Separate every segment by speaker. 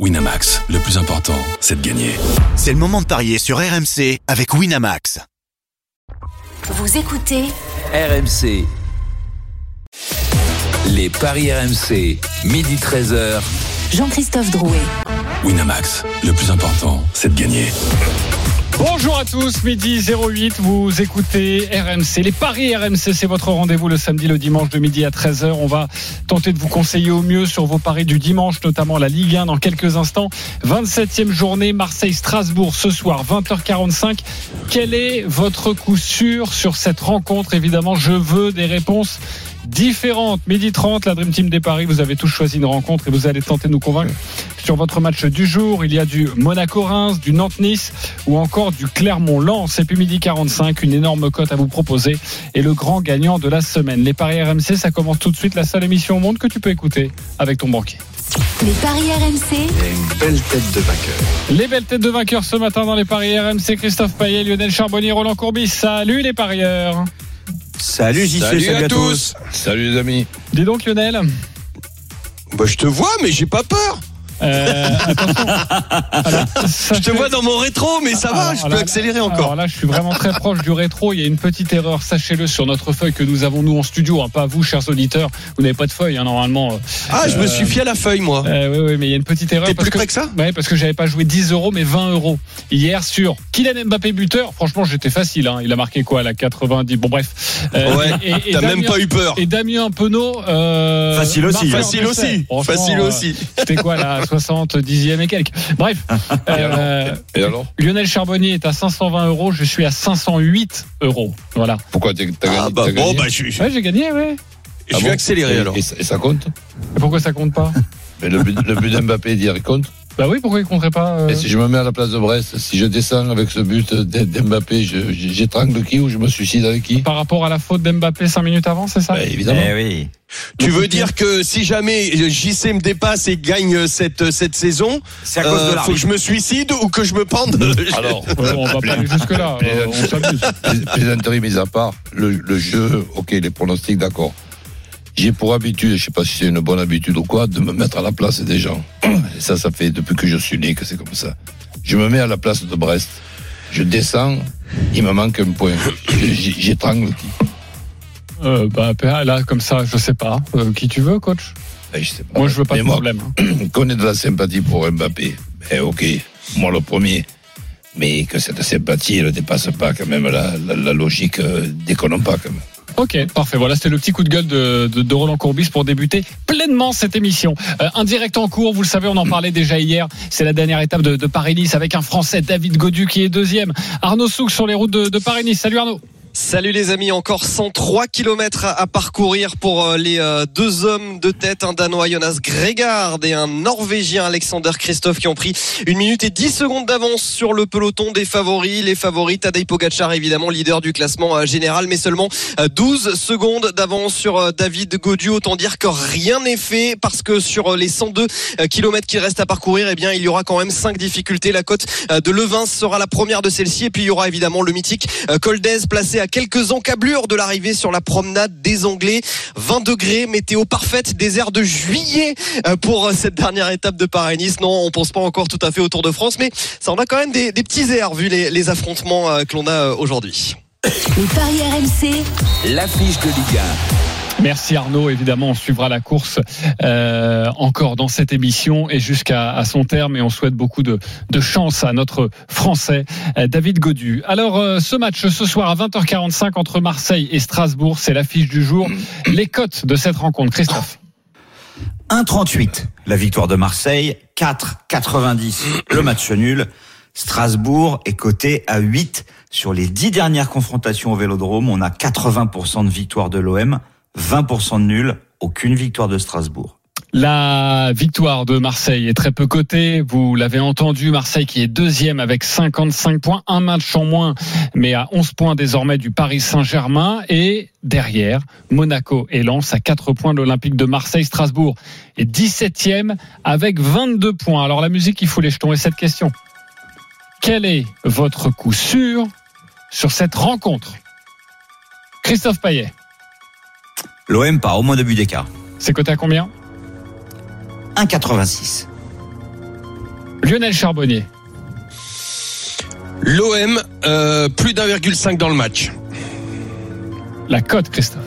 Speaker 1: Winamax, le plus important, c'est de gagner.
Speaker 2: C'est le moment de parier sur RMC avec Winamax.
Speaker 3: Vous écoutez
Speaker 4: RMC. Les paris RMC, midi 13h.
Speaker 3: Jean-Christophe Drouet.
Speaker 1: Winamax, le plus important, c'est de gagner.
Speaker 5: Bonjour à tous, midi 08, vous écoutez RMC. Les paris RMC, c'est votre rendez-vous le samedi, le dimanche de midi à 13h. On va tenter de vous conseiller au mieux sur vos paris du dimanche, notamment la Ligue 1 dans quelques instants. 27e journée, Marseille-Strasbourg ce soir, 20h45. Quel est votre coup sûr sur cette rencontre? Évidemment, je veux des réponses différentes. Midi 30, la Dream Team des Paris, vous avez tous choisi une rencontre et vous allez tenter de nous convaincre sur votre match du jour. Il y a du Monaco-Reims, du Nantes-Nice ou encore du Clermont-Lens. Et puis midi 45, une énorme cote à vous proposer et le grand gagnant de la semaine. Les Paris RMC, ça commence tout de suite, la seule émission au monde que tu peux écouter avec ton banquier.
Speaker 3: Les paris RMC.
Speaker 6: une belle tête de vainqueur.
Speaker 5: Les belles têtes de vainqueurs ce matin dans les Paris RMC, Christophe Payet, Lionel Charbonnier, Roland Courbis. Salut les parieurs.
Speaker 2: Salut JC,
Speaker 6: Salut, à tous. Salut les amis.
Speaker 5: Dis donc Lionel.
Speaker 6: Bah, je te vois, mais j'ai pas peur.
Speaker 5: Euh, attention. Alors,
Speaker 6: Je te vois dans mon rétro, mais ça va,
Speaker 5: Alors
Speaker 6: je peux
Speaker 5: là-
Speaker 6: accélérer
Speaker 5: Alors
Speaker 6: encore.
Speaker 5: là, je suis vraiment très proche du rétro. Il y a une petite erreur, sachez-le, sur notre feuille que nous avons nous en studio, hein, pas vous, chers auditeurs. Vous n'avez pas de feuille, hein, normalement.
Speaker 6: Ah, je me
Speaker 5: euh,
Speaker 6: suis fié à la feuille, moi.
Speaker 5: Euh, oui, oui, mais il y a une petite erreur.
Speaker 6: T'es plus
Speaker 5: que,
Speaker 6: près que ça
Speaker 5: Ouais, parce que j'avais pas joué 10 euros, mais 20 euros hier sur Kylian Mbappé buteur. Franchement, j'étais facile. Hein. Il a marqué quoi à la 90 Bon, bref. Euh,
Speaker 6: Ouais,
Speaker 5: et- et
Speaker 6: T'as même pas eu peur.
Speaker 5: Et Damien Penaud. Euh,
Speaker 2: Facile aussi.
Speaker 5: marqueur
Speaker 6: Facile aussi. Facile aussi.
Speaker 5: C'était quoi la 70e et quelques Bref. euh,
Speaker 6: Et alors
Speaker 5: Lionel Charbonnier est à 520 euros, je suis à 508 euros. Voilà.
Speaker 7: Pourquoi t'as
Speaker 6: Ah,
Speaker 7: gagné,
Speaker 6: bah
Speaker 7: t'as
Speaker 6: bon,
Speaker 7: gagné
Speaker 6: bah, je,
Speaker 5: Ouais, j'ai gagné, ouais.
Speaker 6: je
Speaker 7: Ah
Speaker 6: vais
Speaker 7: bon
Speaker 6: accélérer
Speaker 7: Et-
Speaker 6: alors.
Speaker 7: Et, ça- et ça compte
Speaker 5: Et pourquoi ça compte pas?
Speaker 7: Mais le but, le but d'Mbappé, dire, il compte.
Speaker 5: Bah oui, pourquoi il compterait pas euh,
Speaker 7: Et si je me mets à la place de Brest, si je descends avec ce but d'Mbappé, j'étrangle qui ou je me suicide avec qui?
Speaker 5: Par rapport à la faute d'Mbappé 5 minutes avant, c'est ça?
Speaker 7: Bah, Évidemment.
Speaker 2: oui.
Speaker 6: Tu veux dire que si jamais JC me dépasse et gagne cette, cette saison,
Speaker 2: C'est à
Speaker 6: euh,
Speaker 2: cause de
Speaker 6: faut que je me suicide ou que je me pende?
Speaker 7: Alors,
Speaker 5: On va pas aller jusque-là, euh, on s'amuse.
Speaker 7: plais- plaisanterie mise à part, le, le jeu, ok, les pronostics, d'accord. J'ai pour habitude, je sais pas si c'est une bonne habitude ou quoi, de me mettre à la place des gens. Et ça, ça fait depuis que je suis né que c'est comme ça. Je me mets à la place de Brest. Je descends, il me manque un point. J'étrangle qui?
Speaker 5: Euh, bah, là, comme ça, je sais pas. Euh, qui tu veux, coach?
Speaker 7: Eh, je sais pas.
Speaker 5: Moi, je veux pas
Speaker 7: Mais
Speaker 5: de
Speaker 7: moi,
Speaker 5: problème.
Speaker 7: qu'on ait de la sympathie pour Mbappé, eh, ok, moi le premier. Mais que cette sympathie ne dépasse pas quand même la, la, la logique, euh, déconnons pas quand même.
Speaker 5: Ok, parfait. Voilà, c'était le petit coup de gueule de, de, Roland Courbis pour débuter pleinement cette émission. Euh, un direct en cours, vous le savez, on en parlait déjà hier. C'est la dernière étape de, de Paris-Nice avec un Français, David Godu, qui est deuxième. Arnaud Souk sur les routes de, de Paris-Nice. Salut Arnaud.
Speaker 8: Salut les amis, encore 103 km à, parcourir pour euh, les euh, deux hommes de tête, un Danois Jonas Gregard et un Norvégien Alexander Christophe qui ont pris une minute et 10 secondes d'avance sur le peloton des favoris. Les favoris, Tadej Pogacar évidemment leader du classement euh, général, mais seulement euh, 12 secondes d'avance sur David Gaudu. Autant dire que rien n'est fait parce que sur les 102 km qu'il reste à parcourir, eh bien il y aura quand même 5 difficultés. La côte de Levin sera la première de celle-ci et puis il y aura évidemment le mythique Col d'Aise placé à quelques encablures de l'arrivée sur la promenade des Anglais. 20 degrés, météo parfaite, désert de juillet euh, pour euh, cette dernière étape de Paris-Nice. Non, on pense pas encore tout à fait au Tour de France, mais ça en a quand même des, des petits airs vu les, les affrontements euh, que l'on a aujourd'hui.
Speaker 3: Les paris RMC.
Speaker 4: L'affiche de Ligue
Speaker 5: Merci Arnaud. Évidemment, on suivra la course euh, encore dans cette émission et jusqu'à à son terme. Et on souhaite beaucoup de, de chance à notre Français euh, David Godu. Alors, euh, ce match ce soir à 20h45 entre Marseille et Strasbourg, c'est l'affiche du jour. Les cotes de cette rencontre, Christophe.
Speaker 2: 1,38 la victoire de Marseille, 4,90 le match nul. Strasbourg est coté à 8 sur les 10 dernières confrontations au Vélodrome. On a 80% de victoire de l'OM, 20% de nul, aucune victoire de Strasbourg.
Speaker 5: La victoire de Marseille est très peu cotée. Vous l'avez entendu, Marseille qui est deuxième avec 55 points, un match en moins, mais à 11 points désormais du Paris Saint-Germain. Et derrière, Monaco et Lens à 4 points de l'Olympique de Marseille. Strasbourg est 17e avec 22 points. Alors la musique, il faut les jetons. Et cette question, quel est votre coup sûr sur cette rencontre? Christophe Payet,
Speaker 2: L'OM part au moins de but d'écart.
Speaker 5: c'est coté à combien?
Speaker 2: 1,86.
Speaker 5: Lionel Charbonnier.
Speaker 6: L'OM, euh, plus d'1,5 dans le match.
Speaker 5: La cote, Christophe.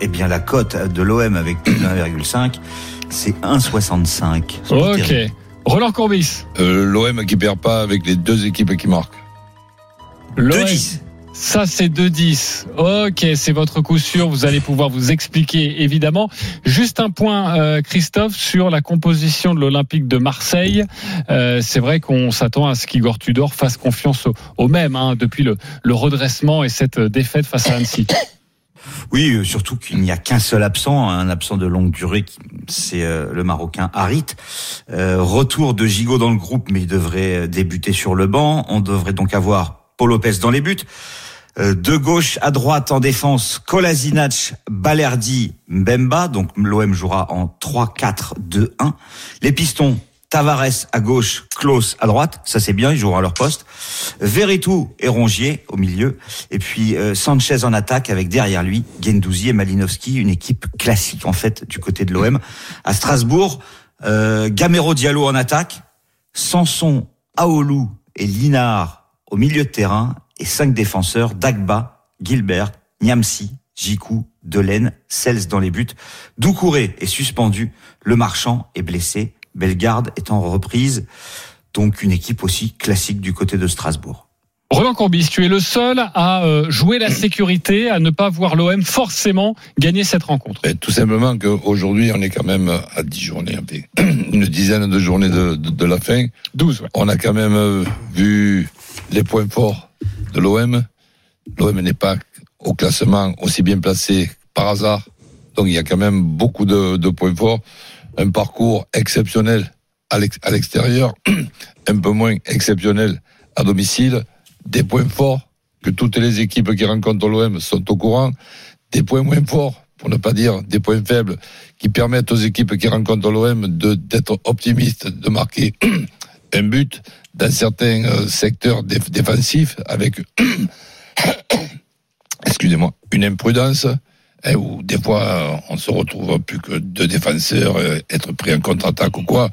Speaker 2: Eh bien, la cote de l'OM avec plus de 1,5, c'est 1,65. C'est pas
Speaker 5: Ok.
Speaker 2: terrible.
Speaker 5: Roland Courbis.
Speaker 7: Euh, L'OM qui perd pas avec les deux équipes qui marquent.
Speaker 5: L'OM.
Speaker 2: 2,10.
Speaker 5: Ça, c'est 2-10. Ok, c'est votre coup sûr. Vous allez pouvoir vous expliquer, évidemment. Juste un point, euh, Christophe, sur la composition de l'Olympique de Marseille. Euh, c'est vrai qu'on s'attend à ce qu'Igor Tudor fasse confiance au, au même, hein, depuis le, redressement et cette défaite face à Annecy.
Speaker 2: Oui, euh, surtout qu'il n'y a qu'un seul absent, un absent de longue durée, c'est euh, le Marocain Harit. Euh, retour de Gigot dans le groupe, mais il devrait euh, débuter sur le banc. On devrait donc avoir Paul Lopez dans les buts. Euh, de gauche à droite en défense, Kolasinac, Balerdi, Mbemba. Donc l'OM jouera en 3-4-2-1. Les pistons, Tavares à gauche, Klaus à droite. Ça c'est bien, ils joueront à leur poste. Veritou et Rongier au milieu. Et puis euh, Sanchez en attaque avec derrière lui Gendouzi et Malinowski, une équipe classique en fait du côté de l'OM. À Strasbourg, euh, Gamero Diallo en attaque, Sanson, Aoulou et Linard au milieu de terrain et cinq défenseurs, Dagba, Gilbert, Niamsi, Jiku, Delaine, Sels dans les buts. Doucouré est suspendu, Le Marchand est blessé, Bellegarde est en reprise. Donc une équipe aussi classique du côté de Strasbourg.
Speaker 5: Roland Courbis, tu es le seul à euh, jouer la sécurité, à ne pas voir l'OM forcément gagner cette rencontre.
Speaker 7: Ben, tout simplement qu'aujourd'hui, on est quand même à 10 journées, une dizaine de journées de, de, de la fin.
Speaker 5: 12, ouais.
Speaker 7: On a quand même euh, vu les points forts l'OM. L'OM n'est pas au classement aussi bien placé par hasard. Donc il y a quand même beaucoup de, de points forts. Un parcours exceptionnel à l'ex- à l'extérieur, un peu moins exceptionnel à domicile. Des points forts que toutes les équipes qui rencontrent l'OM sont au courant. Des points moins forts, pour ne pas dire des points faibles, qui permettent aux équipes qui rencontrent l'OM d'être optimistes, de marquer un but dans certains euh, secteurs déf- défensifs avec, excusez-moi, une imprudence, hein, où des fois euh, on se retrouve plus que deux défenseurs, euh, être pris en contre-attaque ou quoi.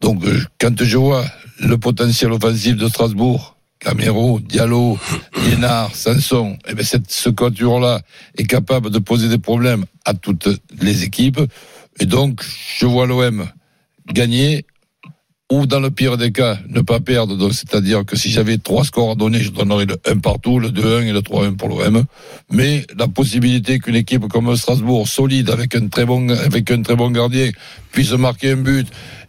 Speaker 7: Donc quand je vois le potentiel offensif de Strasbourg, Camero, Diallo, Liénard, Sanson, eh ben cette, ce quatuor-là est capable de poser des problèmes à toutes les équipes. Et donc, je vois l'OM gagner ou dans le pire des cas, ne pas perdre. Donc, c'est-à-dire que si j'avais trois scores à donner, je donnerais le 1 partout, le 2-1 et le 3-1 pour l'OM. Mais la possibilité qu'une équipe comme Strasbourg, solide, avec un très bon, avec un très bon gardien, puisse marquer un but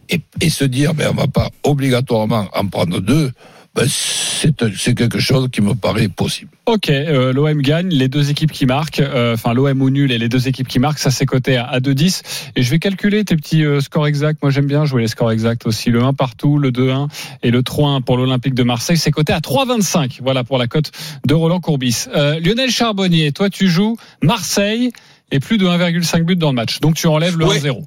Speaker 7: et, et se dire, ben, on va pas obligatoirement en prendre deux, ben, c'est, quelque chose qui me paraît possible.
Speaker 5: Ok, euh, l'OM gagne, les deux équipes qui marquent, euh, enfin l'OM ou nul et les deux équipes qui marquent, ça c'est coté à, à 2-10. Et je vais calculer tes petits euh, scores exacts. Moi j'aime bien jouer les scores exacts aussi. Le 1 partout, le 2-1 et le 3-1 pour l'Olympique de Marseille, c'est coté à 3,25. Voilà pour la cote de Roland Courbis. Euh, Lionel Charbonnier, toi tu joues Marseille et plus de 1,5 but dans le match. Donc tu enlèves le
Speaker 6: Ouais.
Speaker 5: 1-0.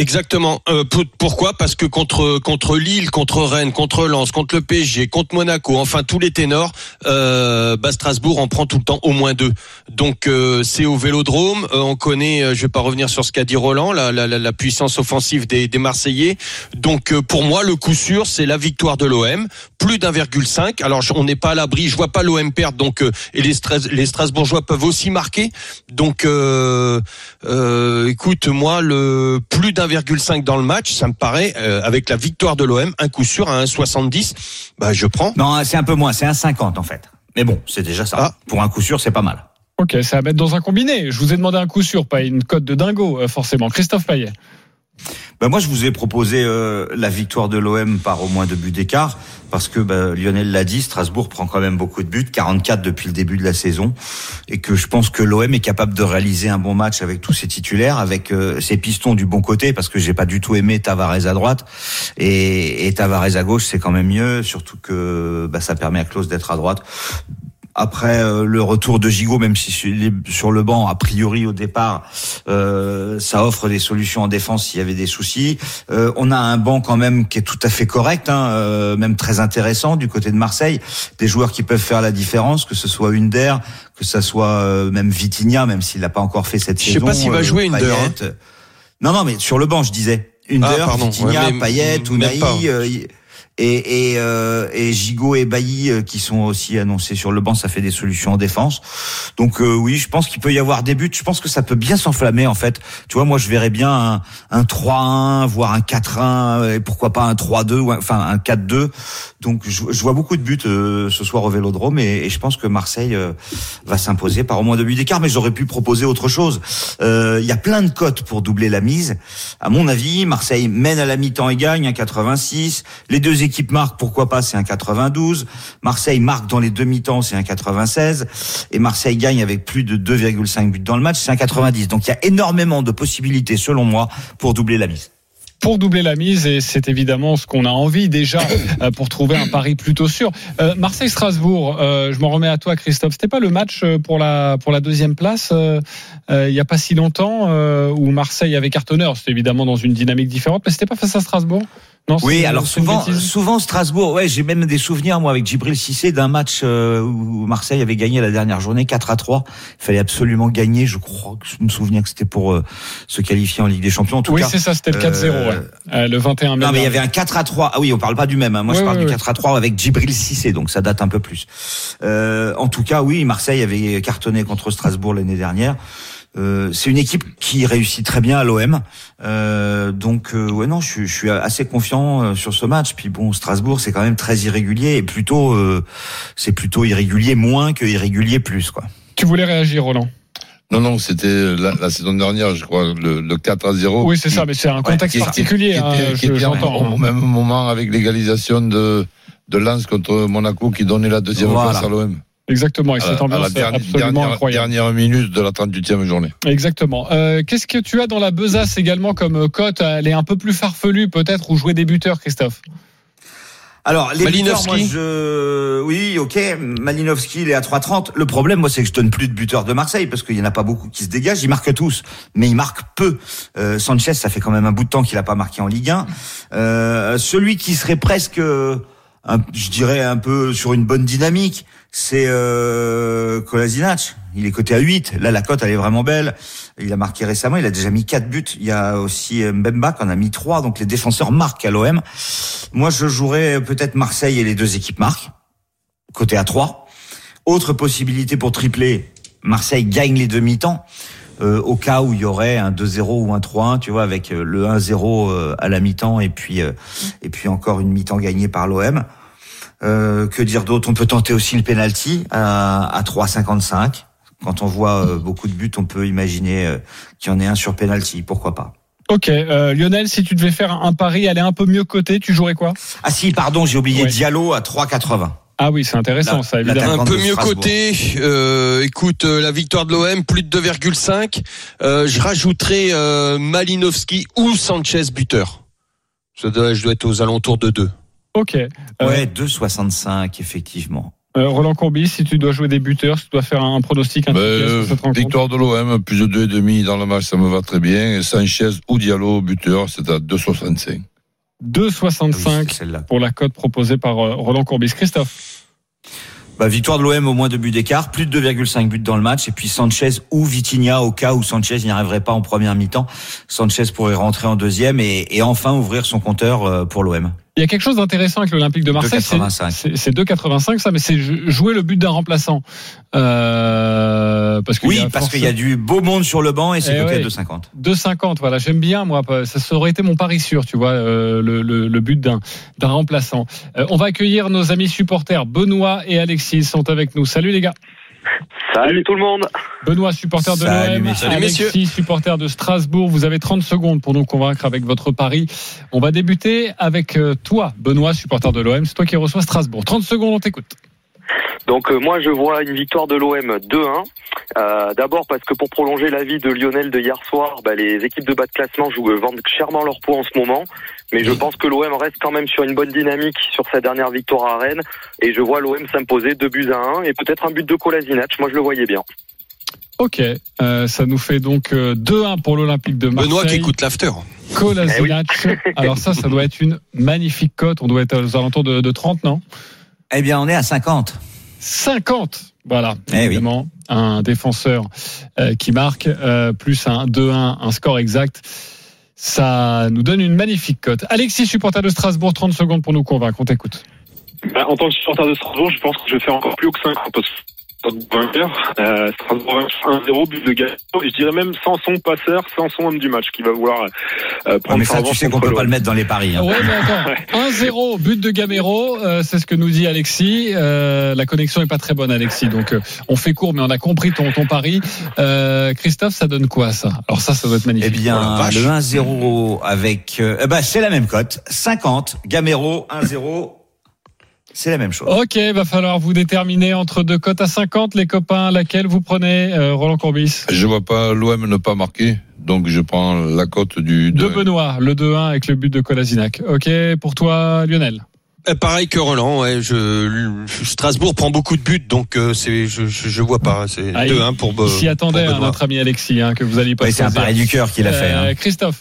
Speaker 6: Exactement. Euh, pour- pourquoi? Parce que contre contre Lille, contre Rennes, contre Lens, contre le PSG, contre Monaco, enfin tous les ténors, euh, bah, Strasbourg en prend tout le temps au moins deux. Donc euh, c'est au Vélodrome. Euh, on connaît, euh, je vais pas revenir sur ce qu'a dit Roland, la, la, la- puissance offensive des, des Marseillais. Donc euh, pour moi, le coup sûr, c'est la victoire de l'OM, plus d'1,5. Alors on n'est pas à l'abri. Je vois pas l'OM perdre. Donc et les, Stras- les Strasbourgeois peuvent aussi marquer. Donc écoute, moi, le plus d'1,5 dans le match, ça me paraît, euh, avec la victoire de l'OM, un coup sûr à 1,70, bah, je prends.
Speaker 2: Non, c'est un peu moins, c'est un 50 en fait. Mais bon, c'est déjà ça.
Speaker 6: Ah.
Speaker 2: Pour un coup sûr, c'est pas mal.
Speaker 5: Ok, ça va mettre dans un combiné. Je vous ai demandé un coup sûr, pas une cote de dingo euh, forcément. Christophe Payet.
Speaker 2: Ben moi, je vous ai proposé euh, la victoire de l'OM par au moins deux buts d'écart, parce que ben, Lionel l'a dit, Strasbourg prend quand même beaucoup de buts, 44 depuis le début de la saison, et que je pense que l'OM est capable de réaliser un bon match avec tous ses titulaires, avec euh, ses pistons du bon côté, parce que j'ai pas du tout aimé Tavares à droite, et, et Tavares à gauche, c'est quand même mieux, surtout que ben, ça permet à Klaus d'être à droite. Après euh, le retour de Gigot, même si sur le banc, a priori au départ, euh, ça offre des solutions en défense s'il y avait des soucis. Euh, on a un banc quand même qui est tout à fait correct, hein, euh, même très intéressant du côté de Marseille. Des joueurs qui peuvent faire la différence, que ce soit Under, que ce soit euh, même Vitinha, même s'il n'a pas encore fait cette
Speaker 6: Je sais
Speaker 2: saison.
Speaker 6: pas s'il va
Speaker 2: euh,
Speaker 6: jouer, Under,
Speaker 2: Payet. Non, non, mais sur le banc, je disais. Under,
Speaker 6: Ah.
Speaker 2: Vitinha,
Speaker 6: Ouais,
Speaker 2: Payet,
Speaker 6: même
Speaker 2: Et, et, euh, et Gigot et Bailly euh, qui sont aussi annoncés sur le banc, ça fait des solutions en défense. Donc euh, oui, je pense qu'il peut y avoir des buts. Je pense que ça peut bien s'enflammer en fait. Tu vois, moi je verrais bien un, un 3-1, voire un 4-1, et pourquoi pas un 3-2, ou un- enfin un 4-2. Donc je, je vois beaucoup de buts euh, ce soir au Vélodrome et, et je pense que Marseille euh, va s'imposer par au moins deux buts d'écart. Mais j'aurais pu proposer autre chose. Euh, Il y a plein de cotes pour doubler la mise. À mon avis, Marseille mène à la mi-temps et gagne un 86. Les deux équipes marquent, pourquoi pas, c'est un 92. Marseille marque dans les deux mi-temps, c'est un 96. Et Marseille gagne avec plus de 2,5 buts dans le match, c'est un 90. Donc il y a énormément de possibilités, selon moi, pour doubler la mise.
Speaker 5: Pour doubler la mise et c'est évidemment ce qu'on a envie déjà euh, pour trouver un pari plutôt sûr. Euh, Marseille-Strasbourg, euh, je m'en remets à toi Christophe. C'était pas le match pour la pour la deuxième place euh, il y a pas si longtemps où Marseille avait cartonneur. C'était évidemment dans une dynamique différente, mais c'était pas face à Strasbourg? Non,
Speaker 2: Oui, alors souvent, souvent Strasbourg. Ouais, j'ai même des souvenirs moi avec Djibril Cissé d'un match euh, où Marseille avait gagné la dernière journée 4 à 3. Il fallait absolument gagner. Je crois que je me souviens que c'était pour euh, se qualifier en Ligue des Champions. En tout
Speaker 5: Oui,
Speaker 2: cas,
Speaker 5: c'est ça, c'était le 4-0,
Speaker 2: euh,
Speaker 5: ouais. Euh, le 21 mai.
Speaker 2: Non, mais il y avait un 4 à 3. Ah oui, on parle pas du même. hein. Moi,
Speaker 5: Ouais,
Speaker 2: je parle
Speaker 5: ouais,
Speaker 2: du
Speaker 5: ouais.
Speaker 2: 4 à 3 avec Djibril Cissé, donc ça date un peu plus. Euh, en tout cas, oui, Marseille avait cartonné contre Strasbourg l'année dernière. Euh, c'est une équipe qui réussit très bien à l'OM. Euh, donc, euh, ouais, non, je, suis- je suis assez confiant euh, sur ce match. Puis bon, Strasbourg, c'est quand même très irrégulier et plutôt, euh, c'est plutôt irrégulier moins que irrégulier plus, quoi.
Speaker 5: Tu voulais réagir, Roland?
Speaker 7: Non, non, c'était la, la saison dernière, je crois, le, le 4 à 0.
Speaker 5: Oui, c'est ça, mais c'est un contexte
Speaker 7: qui-
Speaker 5: particulier.
Speaker 7: qui
Speaker 5: hein,
Speaker 7: était- qui était
Speaker 5: J'entends.
Speaker 7: au, au même moment avec l'égalisation de, de Lens contre Monaco qui donnait la deuxième
Speaker 2: Voilà.
Speaker 7: place à l'OM.
Speaker 5: Exactement, et cette
Speaker 7: la
Speaker 5: ambiance
Speaker 7: dernière,
Speaker 5: absolument
Speaker 7: dernière,
Speaker 5: incroyable.
Speaker 7: dernière minute de la 38e journée.
Speaker 5: Exactement. Euh, Qu'est-ce que tu as dans la besace également comme euh, cote? Elle est un peu plus farfelue peut-être, ou jouer des buteurs, Christophe?
Speaker 2: Alors, les buteurs,
Speaker 6: Malinowski.
Speaker 2: moi, je... Oui, ok, Malinowski, il est à 3,30. Le problème, moi, c'est que je donne plus de buteurs de Marseille, parce qu'il y en a pas beaucoup qui se dégagent. Ils marquent tous, mais ils marquent peu. Euh, Sanchez, ça fait quand même un bout de temps qu'il a pas marqué en Ligue 1. Euh, celui qui serait presque, euh, un- je dirais, un peu sur une bonne dynamique, c'est euh, Kolasinac. Il est coté à 8. Là, la cote, elle est vraiment belle. Il a marqué récemment. Il a déjà mis 4 buts. Il y a aussi Mbemba qui en a mis 3. Donc, les défenseurs marquent à l'OM. Moi, je jouerais peut-être Marseille et les deux équipes marquent. Côté à 3. Autre possibilité pour tripler. Marseille gagne les demi-temps. Euh, au cas où il y aurait un 2-0 ou un 3-1, tu vois, avec euh, le 1-0 euh, à la mi-temps et puis euh, et puis encore une mi-temps gagnée par l'OM. Euh, que dire d'autre? On peut tenter aussi le penalty à, à 3,55. Quand on voit euh, beaucoup de buts, on peut imaginer euh, qu'il y en ait un sur penalty. Pourquoi pas?
Speaker 5: Ok, euh, Lionel, si tu devais faire un pari, aller un peu mieux coté, tu jouerais quoi?
Speaker 2: Ah si, pardon, j'ai oublié
Speaker 5: Ouais.
Speaker 2: Diallo à 3,80.
Speaker 5: Ah oui, c'est intéressant
Speaker 2: La-
Speaker 5: ça, évidemment.
Speaker 6: Un peu mieux coté. Euh, écoute, euh, la victoire de l'OM, plus de 2,5. Euh, je rajouterai euh, Malinowski ou Sanchez buteur. Ça doit, je dois être aux alentours de 2.
Speaker 5: Ok. Euh,
Speaker 2: Ouais, 2,65 effectivement.
Speaker 5: euh, Roland Courbis, si tu dois jouer des buteurs, si tu dois faire un pronostic un
Speaker 7: Ben, victoire de l'OM, plus de 2,5 dans le match, ça me va très bien. Et Sanchez ou Diallo, buteur, c'est à 2,65.
Speaker 5: 2,65
Speaker 2: Oui, c'est celle-là.
Speaker 5: pour la cote proposée par euh, Roland Courbis. Christophe
Speaker 2: Bah, victoire de l'OM au moins deux buts d'écart, plus de 2,5 buts dans le match, et puis Sanchez ou Vitinha au cas où Sanchez n'y arriverait pas en première mi-temps. Sanchez pourrait rentrer en deuxième et, et enfin ouvrir son compteur pour l'OM.
Speaker 5: Il y a quelque chose d'intéressant avec l'Olympique de Marseille. c'est-
Speaker 2: 2,85.
Speaker 5: C'est c'est 2,85 ça, mais c'est jouer le but d'un remplaçant. Euh, parce qu'il
Speaker 2: Oui, parce qu'il y a du beau monde sur le banc et c'est
Speaker 5: Eh
Speaker 2: coté
Speaker 5: ouais.
Speaker 2: à 2,50.
Speaker 5: 2,50, voilà, j'aime bien moi. Ça, ça aurait été mon pari sûr, tu vois, euh, le, le, le but d'un d'un remplaçant. Euh, on va accueillir nos amis supporters. Benoît et Alexis sont avec nous. Salut les gars.
Speaker 9: Salut tout le monde.
Speaker 5: Benoît, supporter de
Speaker 2: Salut,
Speaker 5: l'OM.
Speaker 2: messieurs.
Speaker 6: Salut,
Speaker 5: Alexis, supporter de Strasbourg. Vous avez 30 secondes pour nous convaincre avec votre pari. On va débuter avec euh, toi, Benoît, supporter de l'OM. C'est toi qui reçois Strasbourg. 30 secondes, on t'écoute.
Speaker 9: Donc euh, moi je vois une victoire de l'OM 2-1. Euh, D'abord parce que pour prolonger la vie de Lionel de hier soir, bah, les équipes de bas de classement jouent, euh, vendent chèrement leur poids en ce moment. Mais je pense que l'OM reste quand même sur une bonne dynamique sur sa dernière victoire à Rennes. Et je vois l'OM s'imposer 2 buts à 1 et peut-être un but de Kolasinac. Moi je le voyais bien.
Speaker 5: Ok, euh, ça nous fait donc euh, 2-1 pour l'Olympique de Marseille.
Speaker 6: Benoît qui écoute l'after.
Speaker 5: Kolasinac. Alors ça, ça doit être une magnifique cote. On doit être aux alentours de, de 30, non?
Speaker 2: Eh bien, on est à 50.
Speaker 5: 50 Voilà,
Speaker 2: Eh oui.
Speaker 5: évidemment, un défenseur euh, qui marque, euh, plus un 2-1, un score exact. Ça nous donne une magnifique cote. Alexis, supporter de Strasbourg, 30 secondes pour nous convaincre. On t'écoute.
Speaker 10: Bah, en tant que supporter de Strasbourg, je pense que je vais faire encore plus haut que 5 parce que vainqueur, euh, Strasbourg 1-0, but de et je dirais même Sanson passeur, Sanson homme du match, qui va vouloir euh,
Speaker 2: Ouais,
Speaker 10: prendre
Speaker 2: mais
Speaker 10: sa
Speaker 2: ça, tu sais qu'on peut pas le mettre dans les paris. hein.
Speaker 5: Ouais, mais attends. 1-0, but de Gamero, euh, c'est ce que nous dit Alexis. Euh, la connexion est pas très bonne, Alexis. Donc, euh, on fait court, mais on a compris ton, ton pari. Euh, Christophe, ça donne quoi, ça? Alors ça, ça doit être
Speaker 2: Eh
Speaker 5: magnifique.
Speaker 2: bien,
Speaker 11: Oh
Speaker 2: le 1-0 avec, euh, eh ben, c'est la même cote. 50, Gamero, 1-0. C'est la même chose.
Speaker 5: Ok, va falloir vous déterminer entre deux cotes à 50, les copains. Laquelle vous prenez, euh, Roland Courbis?
Speaker 7: Je vois pas l'OM ne pas marquer, donc je prends la cote du.
Speaker 5: De Benoît, le 2-1 avec le but de Kolasinac. Ok, pour toi, Lionel
Speaker 11: Euh, Pareil que Roland, ouais, je, Strasbourg prend beaucoup de buts, donc euh, c'est, je, je, je vois pas. C'est
Speaker 5: Ah,
Speaker 11: 2-1 pour, Be-
Speaker 5: Il s'y attendait,
Speaker 11: pour
Speaker 5: hein, notre ami Alexis, hein, que vous alliez pas
Speaker 2: Ouais, c'est un pari du cœur qu'il a fait.
Speaker 5: Euh,
Speaker 2: hein.
Speaker 5: Christophe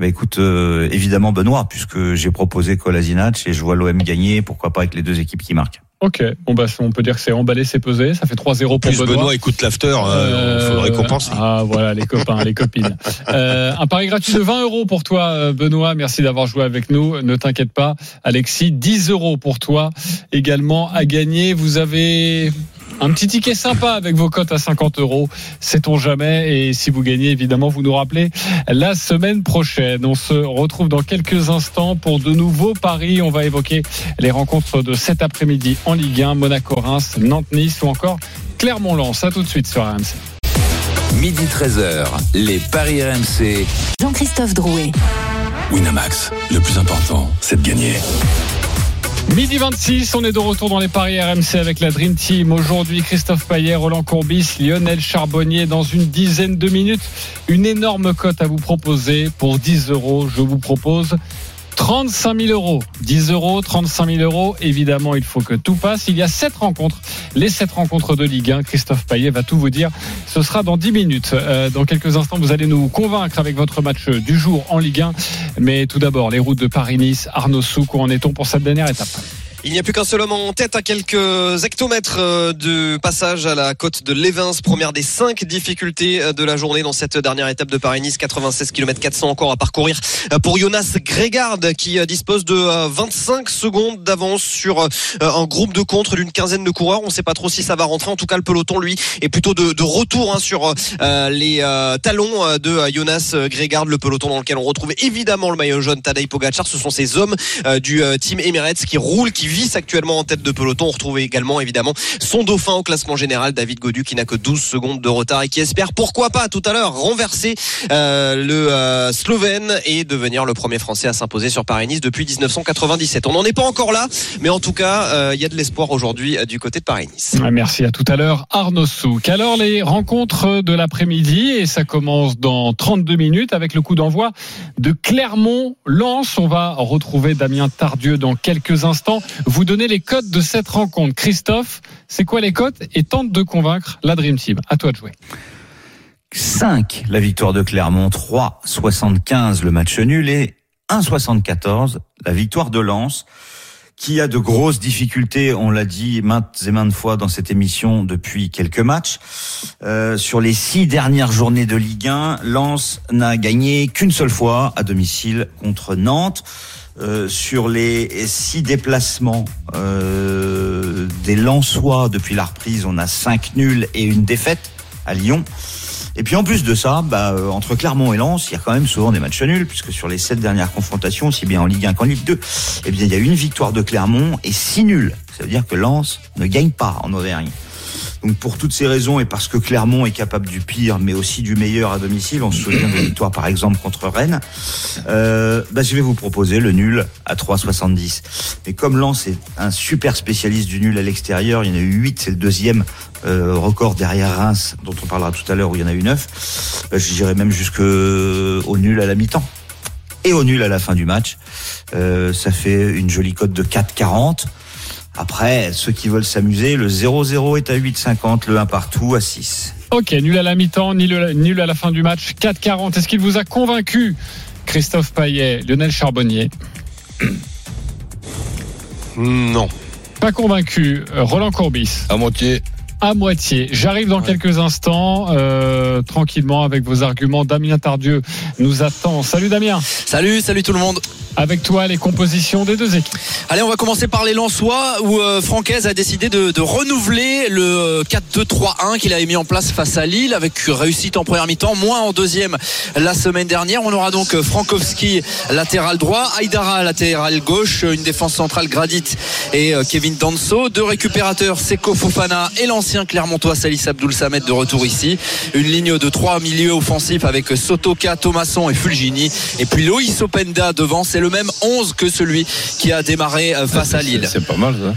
Speaker 2: Bah écoute, euh, évidemment Benoît, puisque j'ai proposé Kolasinac et je vois l'OM gagner, pourquoi pas avec les deux équipes qui marquent.
Speaker 5: Ok, bon bah on peut dire que c'est emballé, c'est pesé, ça fait 3-0 pour
Speaker 11: Plus
Speaker 5: Benoît.
Speaker 11: Benoît écoute l'after, euh,
Speaker 5: Euh,
Speaker 11: faudrait compenser.
Speaker 5: Ah voilà les copains, les copines. Euh, un pari gratuit de 20 euros pour toi, euh, Benoît. Merci d'avoir joué avec nous. Ne t'inquiète pas, Alexis. 10 euros pour toi également à gagner. Vous avez un petit ticket sympa avec vos cotes à 50 euros. Sait-on jamais Et si vous gagnez, évidemment, vous nous rappelez la semaine prochaine. On se retrouve dans quelques instants pour de nouveaux paris. On va évoquer les rencontres de cet après-midi en Ligue 1, Monaco-Reims, Nantes-Nice ou encore Clermont-Lens. À tout de suite sur RMC.
Speaker 4: Midi 13h, les Paris RMC.
Speaker 3: Jean-Christophe Drouet.
Speaker 1: Winamax, le plus important, c'est de gagner.
Speaker 5: Midi 26, on est de retour dans les paris RMC avec la Dream Team. Aujourd'hui, Christophe Payet, Roland Courbis, Lionel Charbonnier. Dans une dizaine de minutes, une énorme cote à vous proposer. Pour 10 euros, je vous propose 35 000 euros. 10 euros, 35 000 euros. Évidemment, il faut que tout passe. Il y a 7 rencontres. Les 7 rencontres de Ligue 1. Christophe Payet va tout vous dire. Ce sera dans 10 minutes. Euh, dans quelques instants, vous allez nous convaincre avec votre match du jour en Ligue 1. Mais tout d'abord, les routes de Paris-Nice. Arnaud Souk, où en est-on pour cette dernière étape?
Speaker 6: Il n'y a plus qu'un seul homme en tête à quelques hectomètres euh, de passage à la côte de Lévins, première des cinq difficultés euh, de la journée dans cette dernière étape de Paris-Nice, 96 km 400 encore à parcourir euh, pour Jonas Grégard qui dispose de euh, 25 secondes d'avance sur un groupe de contre d'une quinzaine de coureurs. On ne sait pas trop si ça va rentrer. En tout cas, le peloton lui est plutôt de, retour hein, sur les talons de Jonas Grégard, le peloton dans lequel on retrouve évidemment le maillot jaune Tadej Pogacar. Ce sont ces hommes du team Emirates qui roulent, qui vise actuellement en tête de peloton. On retrouve également évidemment son dauphin au classement général, David Godu, qui n'a que 12 secondes de retard et qui espère pourquoi pas tout à l'heure renverser euh, le euh, Slovène et devenir le premier Français à s'imposer sur Paris-Nice depuis 1997. On n'en est pas encore là, mais en tout cas, euh, il y a de l'espoir aujourd'hui du côté de Paris-Nice.
Speaker 5: Merci à tout à l'heure, Arnaud Souk. Alors, les rencontres de l'après-midi, et ça commence dans 32 minutes avec le coup d'envoi de Clermont-Lens. On va retrouver Damien Tardieu dans quelques instants. Vous donnez les codes de cette rencontre. Christophe, c'est quoi les codes Et tente de convaincre la Dream Team. À toi de jouer.
Speaker 2: 5, la victoire de Clermont, 3, 75 le match nul et 1,74 la victoire de Lens qui a de grosses difficultés, on l'a dit maintes et maintes fois dans cette émission depuis quelques matchs. Euh, sur les six dernières journées de Ligue 1, Lens n'a gagné qu'une seule fois à domicile contre Nantes. Euh, sur les six déplacements euh, des Lensois depuis la reprise, on a cinq nuls et une défaite à Lyon. Et puis en plus de ça, bah, euh, entre Clermont et Lens, il y a quand même souvent des matchs nuls, puisque sur les sept dernières confrontations, aussi bien en Ligue 1 qu'en Ligue 2, eh bien, il y a une victoire de Clermont et six nuls. Ça veut dire que Lens ne gagne pas en Auvergne. Donc pour toutes ces raisons et parce que Clermont est capable du pire, mais aussi du meilleur à domicile, on se souvient de victoires par exemple contre Rennes, euh, bah, je vais vous proposer le nul à 3,70. Mais comme Lens est un super spécialiste du nul à l'extérieur, il y en a eu 8, c'est le deuxième euh, record derrière Reims, dont on parlera tout à l'heure où il y en a eu 9, bah, j'irai même jusqu'au nul à la mi-temps. Et au nul à la fin du match, euh, ça fait une jolie cote de 4,40. Après, ceux qui veulent s'amuser, le 0-0 est à 8,50, le 1 partout à 6.
Speaker 5: Ok, nul à la mi-temps, nul, nul à la fin du match, 4-40. Est-ce qu'il vous a convaincu, Christophe Payet, Lionel Charbonnier?
Speaker 11: Non.
Speaker 5: Pas convaincu, euh, Roland Courbis?
Speaker 7: À moitié.
Speaker 5: à moitié. J'arrive dans quelques instants, euh, tranquillement, avec vos arguments. Damien Tardieu nous attend. Salut Damien.
Speaker 12: Salut, salut tout le monde.
Speaker 5: Avec toi, les compositions des deux équipes.
Speaker 12: Allez, on va commencer par les Lensois où euh, Francaise a décidé de, renouveler le euh, 4-2-3-1 qu'il avait mis en place face à Lille avec réussite en première mi-temps, moins en deuxième la semaine dernière. On aura donc euh, Frankowski latéral droit, Aïdara latéral gauche, une défense centrale Gradit et euh, Kevin Danso, deux récupérateurs Seko Fofana et l'ancien Clermontois Salis Abdoul Samed de retour ici. Une ligne de trois milieux offensifs avec Sotoka, Thomasson et Fulgini et puis Loïs Openda devant. C'est le même 11 que celui qui a démarré euh, face à Lille.
Speaker 7: C'est pas mal, ça.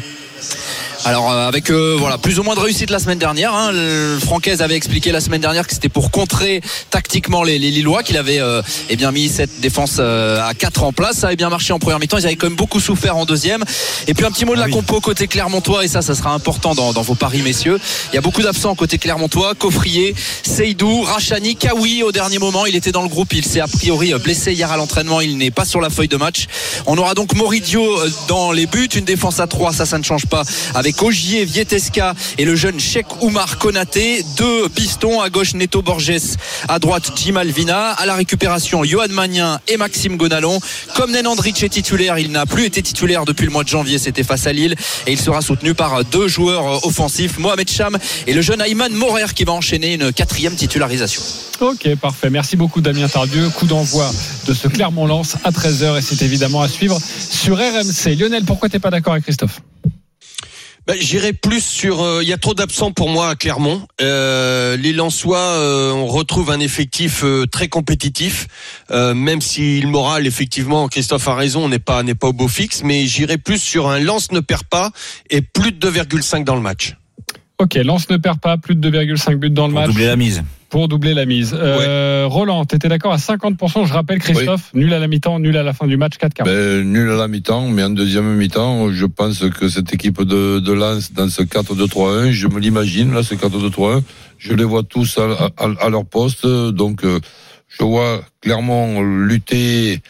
Speaker 12: Alors euh, avec euh, voilà plus ou moins de réussite la semaine dernière. Hein, le Francaise avait expliqué la semaine dernière que c'était pour contrer tactiquement les, les Lillois qu'il avait euh, eh bien mis cette défense euh, à 4 en place. Ça avait bien marché en première mi-temps. Ils avaient quand même beaucoup souffert en deuxième. Et puis un petit mot de la compo côté Clermontois et ça, ça sera important dans, dans vos paris messieurs. Il y a beaucoup d'absents côté Clermontois. Coffrier, Seydou, Rachani, Kawi au dernier moment. Il était dans le groupe. Il s'est a priori blessé hier à l'entraînement. Il n'est pas sur la feuille de match. On aura donc Moridio dans les buts. Une défense à 3 ça, ça ne change pas. Avec Ogier, Vietesca et le jeune Cheikh Oumar Konaté. Deux pistons à gauche Neto Borges, à droite Jim Alvina. À la récupération, Johan Magnin et Maxime Gonalon. Comme Nenandric est titulaire, il n'a plus été titulaire depuis le mois de janvier. C'était face à Lille et il sera soutenu par deux joueurs offensifs, Mohamed Cham et le jeune Ayman Morer qui va enchaîner une quatrième titularisation.
Speaker 5: Ok, parfait. Merci beaucoup Damien Tardieu. Coup d'envoi de ce Clermont-Lens à 13h et c'est évidemment à suivre sur RMC. Lionel, pourquoi t'es pas d'accord avec Christophe?
Speaker 6: Ben, J'irai plus sur. euh, Il y a trop d'absents pour moi à Clermont. Euh, les Lensois, euh, on retrouve un effectif euh, très compétitif, même si le moral, effectivement, Christophe a raison, on n'est pas n'est pas au beau fixe, mais j'irai plus sur un Lens ne perd pas et plus de 2,5 dans le match.
Speaker 5: Ok, Lens ne perd pas, plus de 2,5 buts dans le
Speaker 2: Pour
Speaker 5: match.
Speaker 2: doubler la mise.
Speaker 5: Pour doubler la mise. Euh, Roland, t'étais d'accord à 50%. Je rappelle Christophe, nul à la mi-temps, nul à la fin du match, 4 quarts.
Speaker 7: Ben, nul à la mi-temps, mais en deuxième mi-temps, je pense que cette équipe de, de Lens, dans ce 4-2-3-1, je me l'imagine, là, ce 4-2-3-1, je les vois tous à, à- à leur poste, donc euh, je vois clairement lutter,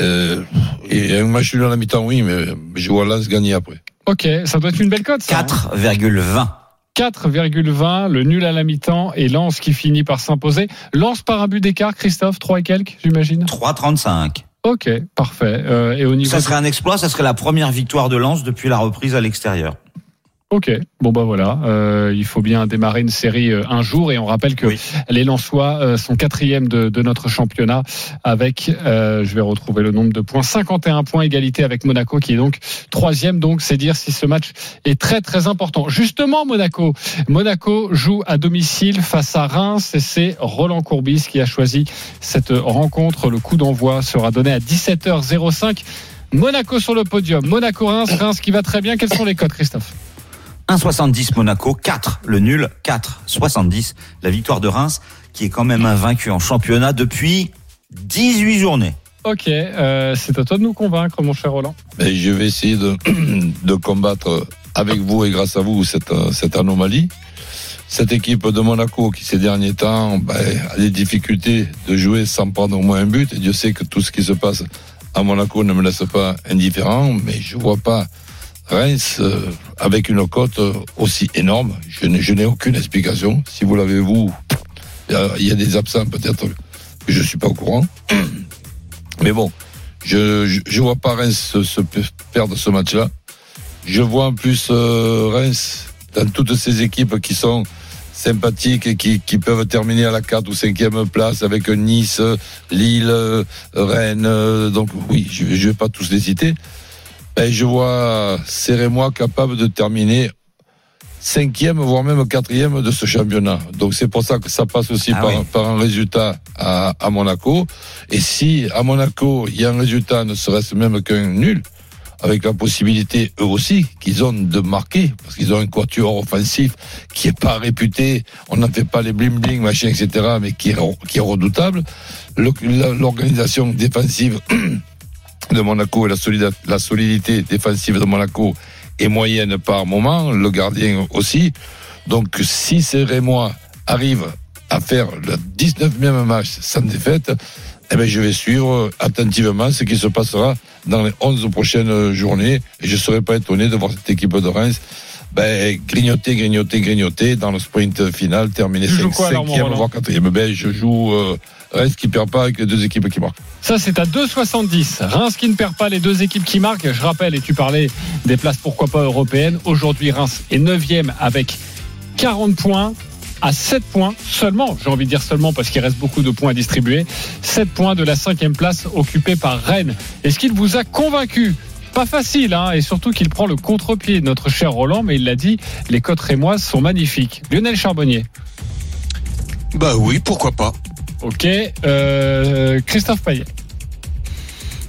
Speaker 7: euh, et un match nul à la mi-temps, oui, mais je vois Lens gagner après.
Speaker 5: Ok, ça doit être une belle cote. ça, hein
Speaker 2: 4,20.
Speaker 5: 4,20, le nul à la mi-temps et Lens qui finit par s'imposer. Lens par un but d'écart, Christophe, 3 et quelques, j'imagine
Speaker 2: 3,35.
Speaker 5: Ok, parfait. Euh, et au niveau
Speaker 2: Ça serait un exploit, ça serait la première victoire de Lens depuis la reprise à l'extérieur.
Speaker 5: Ok, bon bah voilà, euh, il faut bien démarrer une série euh, un jour et on rappelle que
Speaker 2: Oui.
Speaker 5: les Lensois euh, sont quatrième de, de notre championnat avec, euh, je vais retrouver le nombre de points, 51 points égalité avec Monaco qui est donc troisième, donc c'est dire si ce match est très très important. Justement Monaco, Monaco joue à domicile face à Reims et c'est Roland Courbis qui a choisi cette rencontre. Le coup d'envoi sera donné à 17h05. Monaco sur le podium, Monaco-Reims, Reims qui va très bien. Quels sont les codes Christophe?
Speaker 2: 1,70 Monaco, 4 le nul, 4,70 la victoire de Reims, qui est quand même invaincu en championnat depuis 18 journées.
Speaker 5: Ok, euh, c'est à toi de nous convaincre, mon cher Roland.
Speaker 7: Et je vais essayer de, de combattre avec vous et grâce à vous cette, cette anomalie. Cette équipe de Monaco qui ces derniers temps ben, a des difficultés de jouer sans prendre au moins un but. Et Dieu sait que tout ce qui se passe à Monaco ne me laisse pas indifférent, mais je vois pas Reims euh, avec une cote euh, aussi énorme. Je n'ai, aucune explication. Si vous l'avez vous, il y a- des absents peut-être je suis pas au courant. Mais bon, je je vois pas Reims se, perdre ce match-là. Je vois en plus euh, Reims dans toutes ces équipes qui sont sympathiques et qui, peuvent terminer à la 4 ou 5e place avec Nice, Lille, Rennes. donc oui, je, je vais pas tous les citer. Ben, je vois Serré-moi capable de terminer cinquième, voire même quatrième de ce championnat. Donc c'est pour ça que ça passe aussi
Speaker 2: Ah
Speaker 7: par,
Speaker 2: oui.
Speaker 7: par un résultat à, à Monaco. Et si à Monaco, il y a un résultat, ne serait-ce même qu'un nul, avec la possibilité, eux aussi, qu'ils ont de marquer, parce qu'ils ont un quatuor offensif qui est pas réputé, on n'en fait pas les bling-bling, machin, etc., mais qui est, qui est redoutable. L'organisation défensive de Monaco et la, solida- la solidité défensive de Monaco est moyenne par moment, le gardien aussi. Donc si ces Rémois arrivent à faire le 19e match sans défaite, eh ben, je vais suivre attentivement ce qui se passera dans les 11 prochaines journées et je ne serais pas étonné de voir cette équipe de Reims Ben, grignoter, grignoter, grignoter dans le sprint final, terminer
Speaker 5: Tu joues
Speaker 7: 5
Speaker 5: quoi, alors, mon
Speaker 7: 5e,
Speaker 5: Roland?
Speaker 7: voire 4e. Ben, je joue euh, Reims qui perd pas avec les deux équipes qui marquent.
Speaker 5: Ça, c'est à 2,70. Reims qui ne perd pas les deux équipes qui marquent. Je rappelle, et tu parlais des places pourquoi pas européennes. Aujourd'hui, Reims est 9e avec 40 points à 7 points seulement. J'ai envie de dire seulement parce qu'il reste beaucoup de points à distribuer. 7 points de la cinquième place occupée par Rennes. Est-ce qu'il vous a convaincu? Pas facile, hein, et surtout qu'il prend le contre-pied, notre cher Roland, mais il l'a dit, les cotes rémoises sont magnifiques. Lionel Charbonnier.
Speaker 6: Bah oui, pourquoi pas.
Speaker 5: Ok. Euh, Christophe Payet.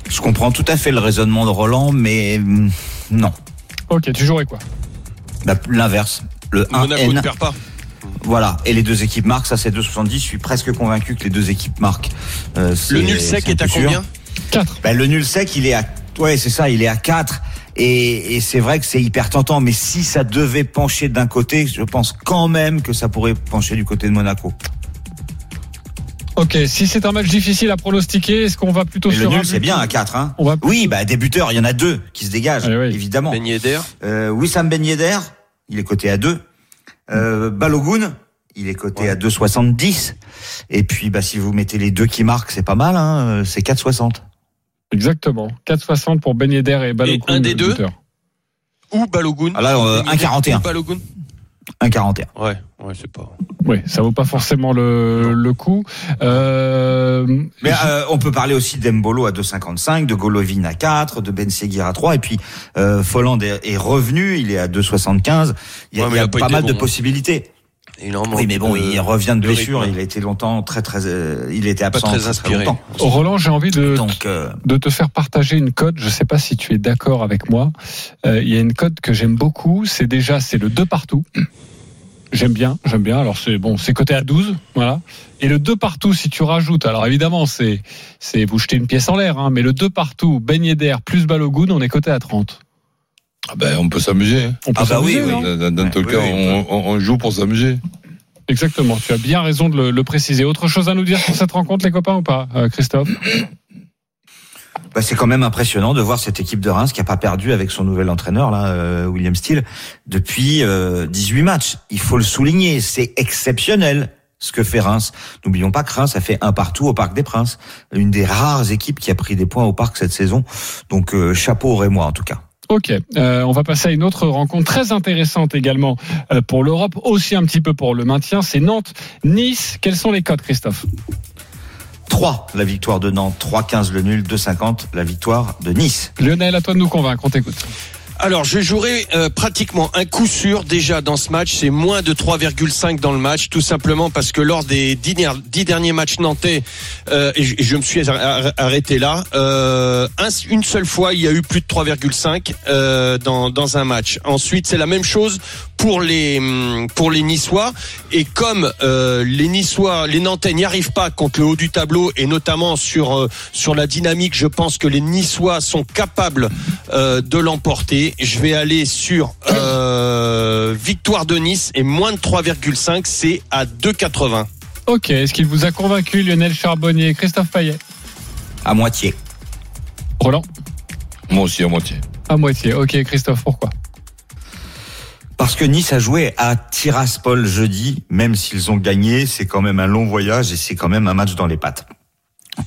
Speaker 2: Je comprends tout à fait le raisonnement de Roland, mais hum, non.
Speaker 5: Ok, tu jouerais quoi?
Speaker 2: Bah, L'inverse. Le
Speaker 6: Monaco ne
Speaker 2: 1N.
Speaker 6: perd pas.
Speaker 2: Voilà. Et les deux équipes marquent, ça c'est 2,70. Je suis presque convaincu que les deux équipes marquent. Euh,
Speaker 6: Le nul sec est à
Speaker 2: sûr.
Speaker 6: combien?
Speaker 5: 4.
Speaker 2: Bah, le nul sec, il est à, ouais, c'est ça, il est à 4. Et, et c'est vrai que c'est hyper tentant, mais si ça devait pencher d'un côté, je pense quand même que ça pourrait pencher du côté de Monaco.
Speaker 5: Ok, si c'est un match difficile à pronostiquer, est-ce qu'on va plutôt
Speaker 2: Mais le
Speaker 5: sur un
Speaker 2: nul, c'est
Speaker 5: but
Speaker 2: bien à 4, hein.
Speaker 5: On va
Speaker 2: Oui, bah, débuteur, il y en a deux qui se dégagent,
Speaker 5: Allez, oui.
Speaker 2: évidemment.
Speaker 6: Ben Yedder.
Speaker 2: Euh, Wissam Ben Yedder, il est coté à 2. Euh, Balogun, il est coté à 2,70. Et puis, bah, si vous mettez les deux qui marquent, c'est pas mal, hein. euh, C'est 4,60.
Speaker 5: Exactement. 4,60 pour Ben Yedder et Balogun.
Speaker 6: un des
Speaker 5: le
Speaker 6: deux
Speaker 5: buteur.
Speaker 6: Ou Balogun.
Speaker 2: Ah là, euh,
Speaker 6: Ben Yedder
Speaker 2: 1,41.
Speaker 6: ou Balogun.
Speaker 2: 1,41.
Speaker 6: Ouais, ouais, c'est pas.
Speaker 5: Oui, ça vaut pas forcément le, le coup. Euh,
Speaker 2: Mais euh, on peut parler aussi d'Embolo à 2,55, de Golovin à 4, de Ben Seguir à 3, et puis euh, Folland est, est revenu, il est à 2,75. Il y a,
Speaker 6: Ouais, mais
Speaker 2: il y a
Speaker 6: il a pas
Speaker 2: pas mal
Speaker 6: bon.
Speaker 2: de possibilités.
Speaker 6: Il en
Speaker 2: Oui, mais bon,
Speaker 6: de-
Speaker 2: il revient de
Speaker 6: de
Speaker 2: blessure,
Speaker 6: rythme.
Speaker 2: il a été longtemps très très, euh, il était
Speaker 6: Pas
Speaker 2: absent
Speaker 6: très
Speaker 2: très, très
Speaker 6: inspiré.
Speaker 2: longtemps.
Speaker 5: Roland, j'ai envie de,
Speaker 2: Donc, euh,
Speaker 5: de te faire partager une cote. Je sais pas si tu es d'accord avec moi. Euh, Il y a une cote que j'aime beaucoup. C'est déjà, c'est le 2 partout. J'aime bien, j'aime bien. Alors c'est bon, c'est coté à 12, voilà. Et le 2 partout, si tu rajoutes, alors évidemment, c'est c'est vous jeter une pièce en l'air, hein, mais le 2 partout, Ben Yedder plus Balogun, on est coté à 30.
Speaker 7: Ah ben, on peut s'amuser. hein.
Speaker 5: On peut
Speaker 2: Ah bah oui,
Speaker 5: s'amuser,
Speaker 2: oui.
Speaker 5: non
Speaker 7: Dans, dans
Speaker 2: Ouais,
Speaker 7: tout
Speaker 2: oui,
Speaker 7: cas,
Speaker 2: oui,
Speaker 7: on, on- on joue pour s'amuser.
Speaker 5: Exactement, tu as bien raison de le, le préciser. Autre chose à nous dire sur cette rencontre, les copains, ou pas, euh, Christophe?
Speaker 2: Bah, c'est quand même impressionnant de voir cette équipe de Reims qui a pas perdu avec son nouvel entraîneur là, euh, William Steele, depuis euh, 18 matchs. Il faut le souligner, c'est exceptionnel ce que fait Reims. N'oublions pas que Reims a fait un partout au Parc des Princes, une des rares équipes qui a pris des points au Parc cette saison. Donc euh, chapeau au Rémois en tout cas.
Speaker 5: Ok, euh, on va passer à une autre rencontre très intéressante également euh, pour l'Europe, aussi un petit peu pour le maintien. C'est Nantes-Nice. Quels sont les codes, Christophe?
Speaker 2: 3 la victoire de Nantes, 3-15 le nul, 2-50 la victoire de Nice.
Speaker 5: Lionel, à toi de nous convaincre, on t'écoute.
Speaker 6: Alors, je jouerai euh, pratiquement un coup sûr déjà dans ce match. C'est moins de 3,5 dans le match, tout simplement parce que lors des dix, dix derniers matchs nantais, euh, et, je, et je me suis ar- ar- arrêté là, euh, un- une seule fois, il y a eu plus de 3,5 euh, dans, dans un match. Ensuite, c'est la même chose pour les hum, pour les Niçois. Et comme euh, les Niçois, les Nantais n'y arrivent pas contre le haut du tableau, et notamment sur euh, sur la dynamique, je pense que les Niçois sont capables euh, de l'emporter. Je vais aller sur euh, victoire de Nice et moins de 3,5, c'est à 2,80.
Speaker 5: Ok, est-ce qu'il vous a convaincu, Lionel Charbonnier, Christophe Payet?
Speaker 2: À moitié.
Speaker 5: Roland?
Speaker 7: Moi aussi, à moitié.
Speaker 5: À moitié. Ok, Christophe, pourquoi?
Speaker 2: Parce que Nice a joué à Tiraspol jeudi, même s'ils ont gagné, c'est quand même un long voyage et c'est quand même un match dans les pattes.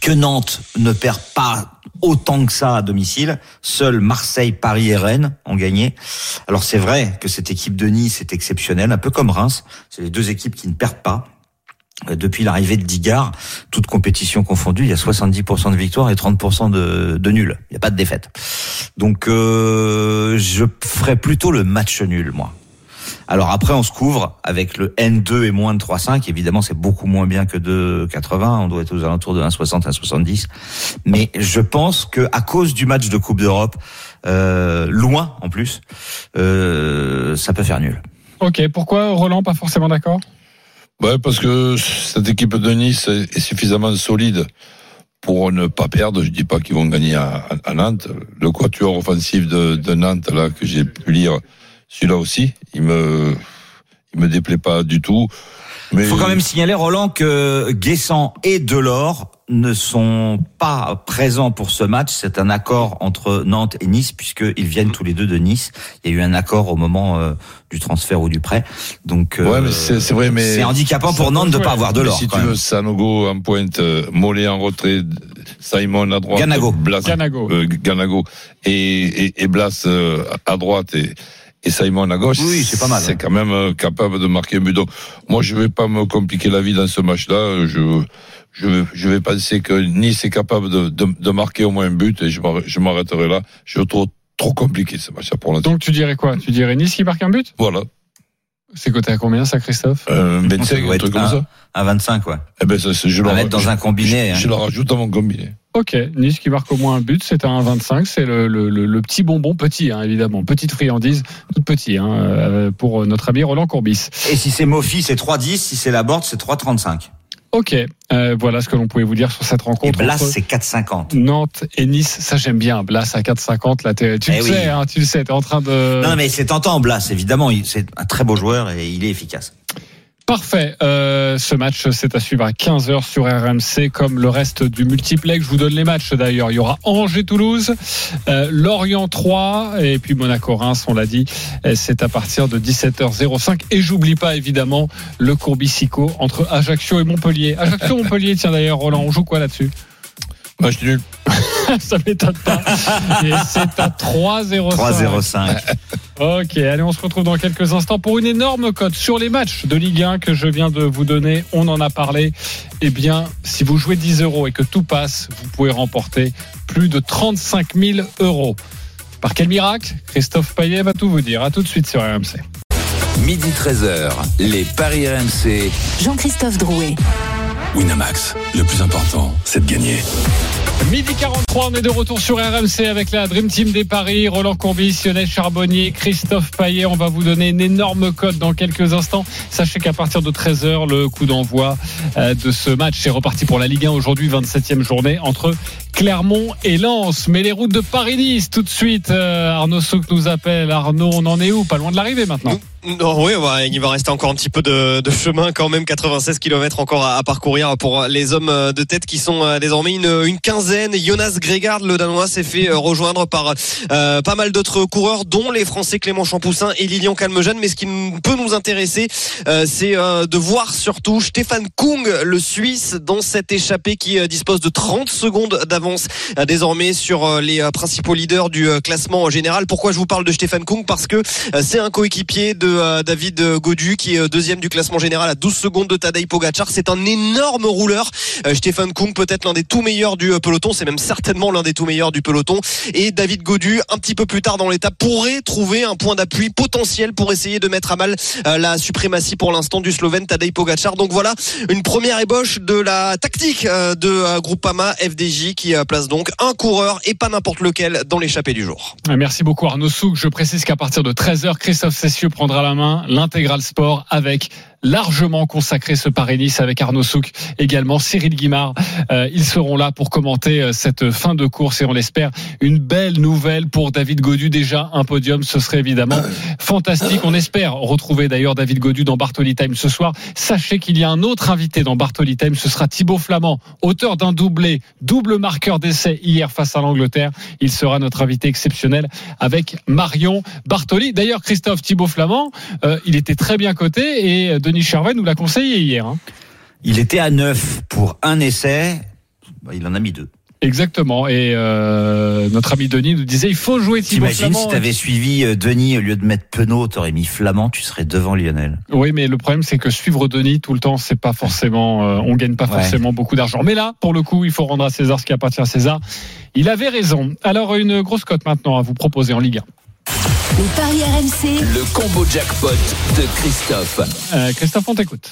Speaker 2: Que Nantes ne perd pas autant que ça à domicile, seuls Marseille, Paris et Rennes ont gagné. Alors c'est vrai que cette équipe de Nice est exceptionnelle, un peu comme Reims, c'est les deux équipes qui ne perdent pas. Euh, Depuis l'arrivée de Digard, toute compétition confondue, il y a 70% de victoires et 30% de, de nuls. Il n'y a pas de défaite. Donc euh, je ferais plutôt le match nul, moi. Alors après, on se couvre avec le N2 et moins de 3,5. Évidemment, c'est beaucoup moins bien que de 80. On doit être aux alentours de 1,60 à 1,70. Mais je pense que à cause du match de Coupe d'Europe, euh, loin en plus, euh, ça peut faire nul.
Speaker 5: Ok, pourquoi Roland, pas forcément d'accord?
Speaker 7: Ouais, parce que cette équipe de Nice est suffisamment solide pour ne pas perdre. Je dis pas qu'ils vont gagner à, à- à Nantes. Le quatuor offensif de, de Nantes, là, que j'ai pu lire, celui-là aussi, il me, il me déplaît pas du tout. Mais
Speaker 2: Il faut quand même signaler, Roland, que Guessant et Delors ne sont pas présents pour ce match. C'est un accord entre Nantes et Nice puisqu'ils viennent tous les deux de Nice. Il y a eu un accord au moment euh, du transfert ou du prêt. Donc
Speaker 7: Ouais,
Speaker 2: euh,
Speaker 7: mais c'est c'est vrai, mais.
Speaker 2: c'est handicapant pour Nantes de pas avoir de l'or.
Speaker 7: Si
Speaker 2: quand
Speaker 7: tu
Speaker 2: même.
Speaker 7: veux, Sanogo en pointe, euh, Mollet en retrait, Simon à droite,
Speaker 2: Ganago.
Speaker 7: Blas,
Speaker 5: Ganago.
Speaker 7: euh, Ganago et, et, et Blas euh, à droite et, et Simon à gauche.
Speaker 2: Oui, c'est pas mal,
Speaker 7: C'est
Speaker 2: ouais.
Speaker 7: quand même capable de marquer un but. Donc, moi, je vais pas me compliquer la vie dans ce match-là. Je, je, vais- je vais penser que Nice est capable de, de, de marquer au moins un but et je m'arr- je m'arrêterai là. Je trouve trop compliqué ce match-là pour l'instant.
Speaker 5: Donc tu dirais quoi? Tu dirais Nice qui marque un but?
Speaker 7: Voilà.
Speaker 5: C'est coté à combien ça, Christophe?
Speaker 7: Euh,
Speaker 2: Ça
Speaker 7: 25,
Speaker 2: doit
Speaker 7: un truc comme ça.
Speaker 2: À 25, ouais.
Speaker 7: Eh ben, ça, je
Speaker 2: À
Speaker 7: le
Speaker 2: mettre dans un combiné.
Speaker 7: Je,
Speaker 2: hein.
Speaker 7: je le rajoute à mon combiné.
Speaker 5: Ok, Nice qui marque au moins un but, c'est un 1,25, c'est le, le, le, le petit bonbon, petit hein, évidemment, petite friandise, toute petite hein, euh, pour notre ami Roland Courbis.
Speaker 2: Et si c'est Mofi, c'est 3,10. Si c'est la board, c'est 3,35.
Speaker 5: Ok, euh, voilà ce que l'on pouvait vous dire sur cette
Speaker 2: Et
Speaker 5: rencontre.
Speaker 2: Blas,
Speaker 5: entre
Speaker 2: c'est 4,50.
Speaker 5: Nantes et Nice, ça j'aime bien. Blas à 4,50, là tu
Speaker 2: Eh
Speaker 5: le
Speaker 2: oui.
Speaker 5: sais, hein, tu le sais, t'es en train de.
Speaker 2: Non, mais c'est tentant, Blas, évidemment. C'est un très beau joueur et il est efficace.
Speaker 5: Parfait. Euh, ce match, c'est à suivre à 15h sur RMC, comme le reste du multiplex. Je vous donne les matchs d'ailleurs. Il y aura Angers-Toulouse, euh, Lorient 3 et puis Monaco-Reims, on l'a dit. C'est à partir de 17h05. Et j'oublie pas évidemment le Courbicico entre Ajaccio et Montpellier. Ajaccio-Montpellier, tiens d'ailleurs, Roland, on joue quoi là-dessus?
Speaker 7: Match nul.
Speaker 5: Ça m'étonne pas. Et c'est à 3-0.
Speaker 2: 3,05.
Speaker 5: Ok, allez, on se retrouve dans quelques instants pour une énorme cote sur les matchs de Ligue 1 que je viens de vous donner. On en a parlé. Eh bien, si vous jouez 10 euros et que tout passe, vous pouvez remporter plus de 35 000 euros. Par quel miracle? Christophe Payet va tout vous dire. À tout de suite sur RMC.
Speaker 4: Midi 13h, les Paris RMC.
Speaker 3: Jean-Christophe Drouet.
Speaker 1: Winamax, le plus important, c'est de gagner.
Speaker 5: Midi 43, on est de retour sur RMC avec la Dream Team des Paris, Roland Courbis, Lionel Charbonnier, Christophe Payet. On va vous donner une énorme cote dans quelques instants. Sachez qu'à partir de 13h, le coup d'envoi euh, de ce match est reparti pour la Ligue 1 aujourd'hui, 27e journée entre Clermont et Lens. Mais les routes de Paris-Nice, tout de suite, euh, Arnaud Souk nous appelle. Arnaud, on en est où? Pas loin de l'arrivée maintenant.
Speaker 6: Non, oui, ouais, il va rester encore un petit peu de, de chemin quand même, 96 km encore à, à parcourir pour les hommes de tête qui sont euh, désormais une, une quinzaine. Jonas Grégard, le Danois, s'est fait euh, rejoindre par euh, pas mal d'autres coureurs, dont les Français Clément Champoussin et Lilian Calmejane. Mais ce qui peut nous intéresser, euh, c'est euh, de voir surtout Stéphane Kung, le Suisse, dans cette échappée qui euh, dispose de 30 secondes d'avance euh, désormais sur euh, les euh, principaux leaders du euh, classement général. Pourquoi je vous parle de Stéphane Kung? Parce que euh, c'est un coéquipier de euh, David Godu qui est euh, deuxième du classement général à 12 secondes de Tadej Pogacar. C'est un énorme rouleur. Euh, Stéphane Kung peut-être l'un des tout meilleurs du peloton. C'est même certainement l'un des tout meilleurs du peloton. Et David Godu, un petit peu plus tard dans l'étape, pourrait trouver un point d'appui potentiel pour essayer de mettre à mal la suprématie pour l'instant du Slovène Tadej Pogacar. Donc voilà une première ébauche de la tactique de Groupama FDJ qui place donc un coureur et pas n'importe lequel dans l'échappée du jour.
Speaker 5: Merci beaucoup Arnaud Souk. Je précise qu'à partir de 13h, Christophe Cessieux prendra la main, l'intégral sport avec largement consacré ce Paris-Nice avec Arnaud Souk, également Cyril Guimard. Euh, ils seront là pour commenter euh, cette fin de course et on l'espère une belle nouvelle pour David Godu. Déjà un podium, ce serait évidemment fantastique. On espère retrouver d'ailleurs David Godu dans Bartoli Time ce soir. Sachez qu'il y a un autre invité dans Bartoli Time, ce sera Thibaut Flamand, auteur d'un doublé, double marqueur d'essai hier face à l'Angleterre. Il sera notre invité exceptionnel avec Marion Bartoli. D'ailleurs, Christophe Thibaut Flamand, euh, il était très bien coté et Denis Charvet nous l'a conseillé hier. hein.
Speaker 2: Il était à 9 pour un essai. Bah, Il en a mis deux.
Speaker 5: Exactement. Et euh, notre ami Denis nous disait il faut jouer Thibaut
Speaker 2: T'imagines si t'avais suivi euh, Denis au lieu de mettre Penaud, t'aurais mis Flamand, tu serais devant Lionel.
Speaker 5: Oui, mais le problème c'est que suivre Denis tout le temps, c'est pas forcément, euh, on gagne pas
Speaker 2: Ouais.
Speaker 5: forcément beaucoup d'argent. Mais là, pour le coup, il faut rendre à César ce qui appartient à César. Il avait raison. Alors une grosse cote maintenant à vous proposer en Ligue 1.
Speaker 3: Les paris RMC.
Speaker 4: Le combo jackpot de Christophe.
Speaker 5: Euh, Christophe, on t'écoute.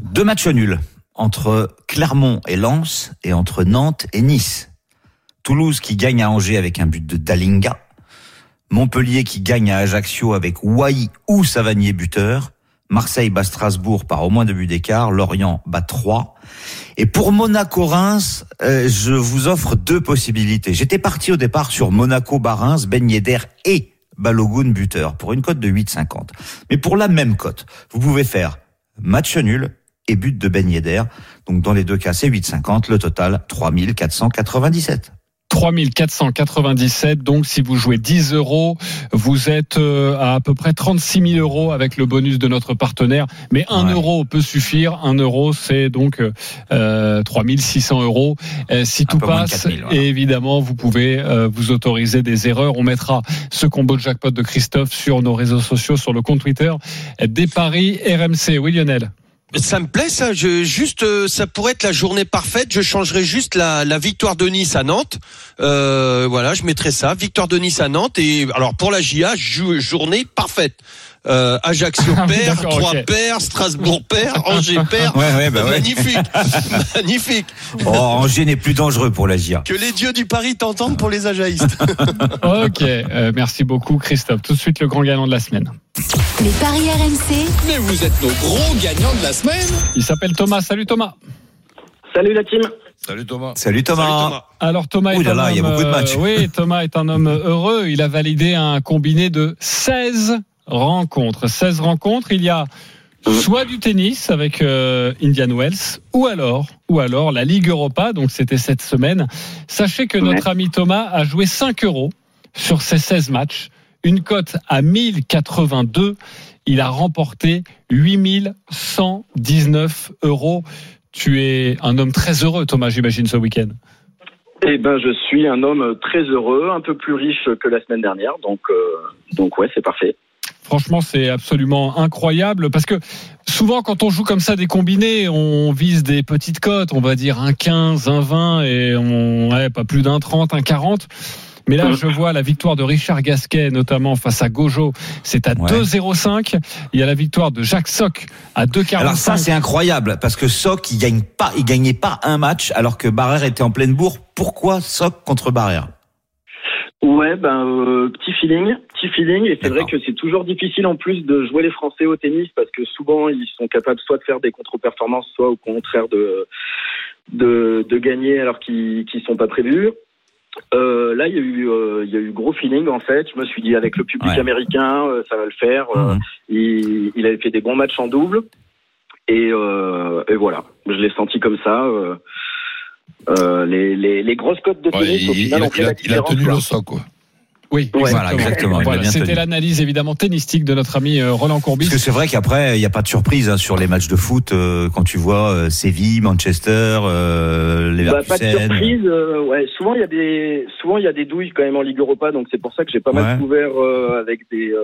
Speaker 2: Deux matchs nuls entre Clermont et Lens et entre Nantes et Nice. Toulouse qui gagne à Angers avec un but de Dalinga. Montpellier qui gagne à Ajaccio avec Wai ou Savanier buteur. Marseille bat Strasbourg par au moins deux buts d'écart. Lorient bat 3. Et pour Monaco-Reims, euh, je vous offre deux possibilités. J'étais parti au départ sur Monaco-Barreims, Ben et Balogun buteur pour une cote de 8,50. Mais pour la même cote, vous pouvez faire match nul et but de Ben Yedder. Donc dans les deux cas, c'est 8,50. Le total, 3497.
Speaker 5: 3497. Donc, si vous jouez 10 euros, vous êtes euh, à à peu près 36 000 euros avec le bonus de notre partenaire. Mais 1
Speaker 2: Ouais.
Speaker 5: euro peut suffire. 1 euro, c'est donc euh, 3600 euros. Euh, si tout passe,
Speaker 2: 4000, voilà.
Speaker 5: et évidemment, vous pouvez euh, vous autoriser des erreurs. On mettra ce combo de jackpot de Christophe sur nos réseaux sociaux, sur le compte Twitter des paris RMC. Oui, Lionel.
Speaker 6: Ça me plaît ça. Je, juste, euh, ça pourrait être la journée parfaite. Je changerais juste la, la victoire de Nice à Nantes. Euh, voilà, je mettrais ça. Victoire de Nice à Nantes. Et alors pour la JA, jou- journée parfaite. Euh, Ajaccio
Speaker 5: Ah
Speaker 6: perd, Troyes
Speaker 5: ok.
Speaker 6: perd, Strasbourg perd, Angers perd.
Speaker 2: Ouais, ouais, bah ouais.
Speaker 6: Magnifique, magnifique.
Speaker 2: Oh, Angers n'est plus dangereux pour la GIA.
Speaker 6: Que les dieux du Paris t'entendent pour les ajaïstes.
Speaker 5: Ok, euh, merci beaucoup Christophe. Tout de suite le grand gagnant de la semaine.
Speaker 3: Les paris RMC,
Speaker 4: Mais vous êtes nos gros gagnants de la semaine.
Speaker 5: Il s'appelle Thomas. Salut Thomas.
Speaker 13: Salut la team.
Speaker 7: Salut Thomas.
Speaker 2: Salut Thomas.
Speaker 6: Salut, Thomas.
Speaker 5: Alors Thomas
Speaker 2: Ouh
Speaker 5: est
Speaker 2: là
Speaker 5: un
Speaker 2: là, il y a
Speaker 5: homme,
Speaker 2: beaucoup de matchs.
Speaker 5: euh, oui, Thomas est un homme heureux. Il a validé un combiné de 16 rencontres. 16 rencontres. Il y a soit du tennis avec euh, Indian Wells, ou alors, ou alors la Ligue Europa. Donc c'était cette semaine.Achez que notre ami Thomas a joué 5 euros sur ces 16 matchs. Une cote à 1082. Il a remporté 8119 euros. Tu es un homme très heureux, Thomas, j'imagine, ce week-end.
Speaker 13: Eh ben, je suis un homme très heureux, un peu plus riche que la semaine dernière, donc, euh, donc ouais, c'est parfait.
Speaker 5: Franchement, c'est absolument incroyable parce que souvent, quand on joue comme ça des combinés, on vise des petites cotes, on va dire un 15, un 20 et on, ouais, pas plus d'un 30, un 40. Mais là, je vois la victoire de Richard Gasquet, notamment face à Gojo, c'est à
Speaker 2: Ouais.
Speaker 5: 2,05. Il y a la victoire de Jacques Soc à 2,45.
Speaker 2: Alors ça, c'est incroyable parce que Soc, il gagne pas, il gagnait pas un match alors que Barrère était en pleine bourre. Pourquoi Soc contre Barrère?
Speaker 13: Ouais, ben euh, petit feeling, petit feeling, et c'est vrai que c'est toujours difficile en plus de jouer les Français au tennis parce que souvent ils sont capables soit de faire des contre-performances, soit au contraire de de, de gagner alors qu'ils qu'ils sont pas prévus. Euh, là, il y a eu euh, il y a eu gros feeling en fait. Je me suis dit avec le public
Speaker 2: Ouais.
Speaker 13: américain, euh, ça va le faire.
Speaker 2: Mhm.
Speaker 13: il, il avait fait des bons matchs en double. Et, et voilà, je l'ai senti comme ça. les, les, les grosses cotes de
Speaker 7: Ouais,
Speaker 13: tennis,
Speaker 7: il,
Speaker 13: au final,
Speaker 7: a,
Speaker 13: ont fait
Speaker 7: il a- il tenu le sac, quoi.
Speaker 5: Oui,
Speaker 13: Ouais.
Speaker 2: Voilà, exactement,
Speaker 5: Voilà, C'était l'analyse évidemment tennistique de notre ami euh, Roland Courbis.
Speaker 2: Parce que c'est vrai qu'après, il n'y a pas de surprise hein, sur les matchs de foot euh, quand tu vois euh, Séville, Manchester, euh,
Speaker 13: Bah, pas de surprise. euh, ouais, souvent il y a des souvent il y a des douilles quand même en Ligue Europa, donc c'est pour ça que j'ai pas
Speaker 2: Ouais.
Speaker 13: mal couvert euh, avec des euh,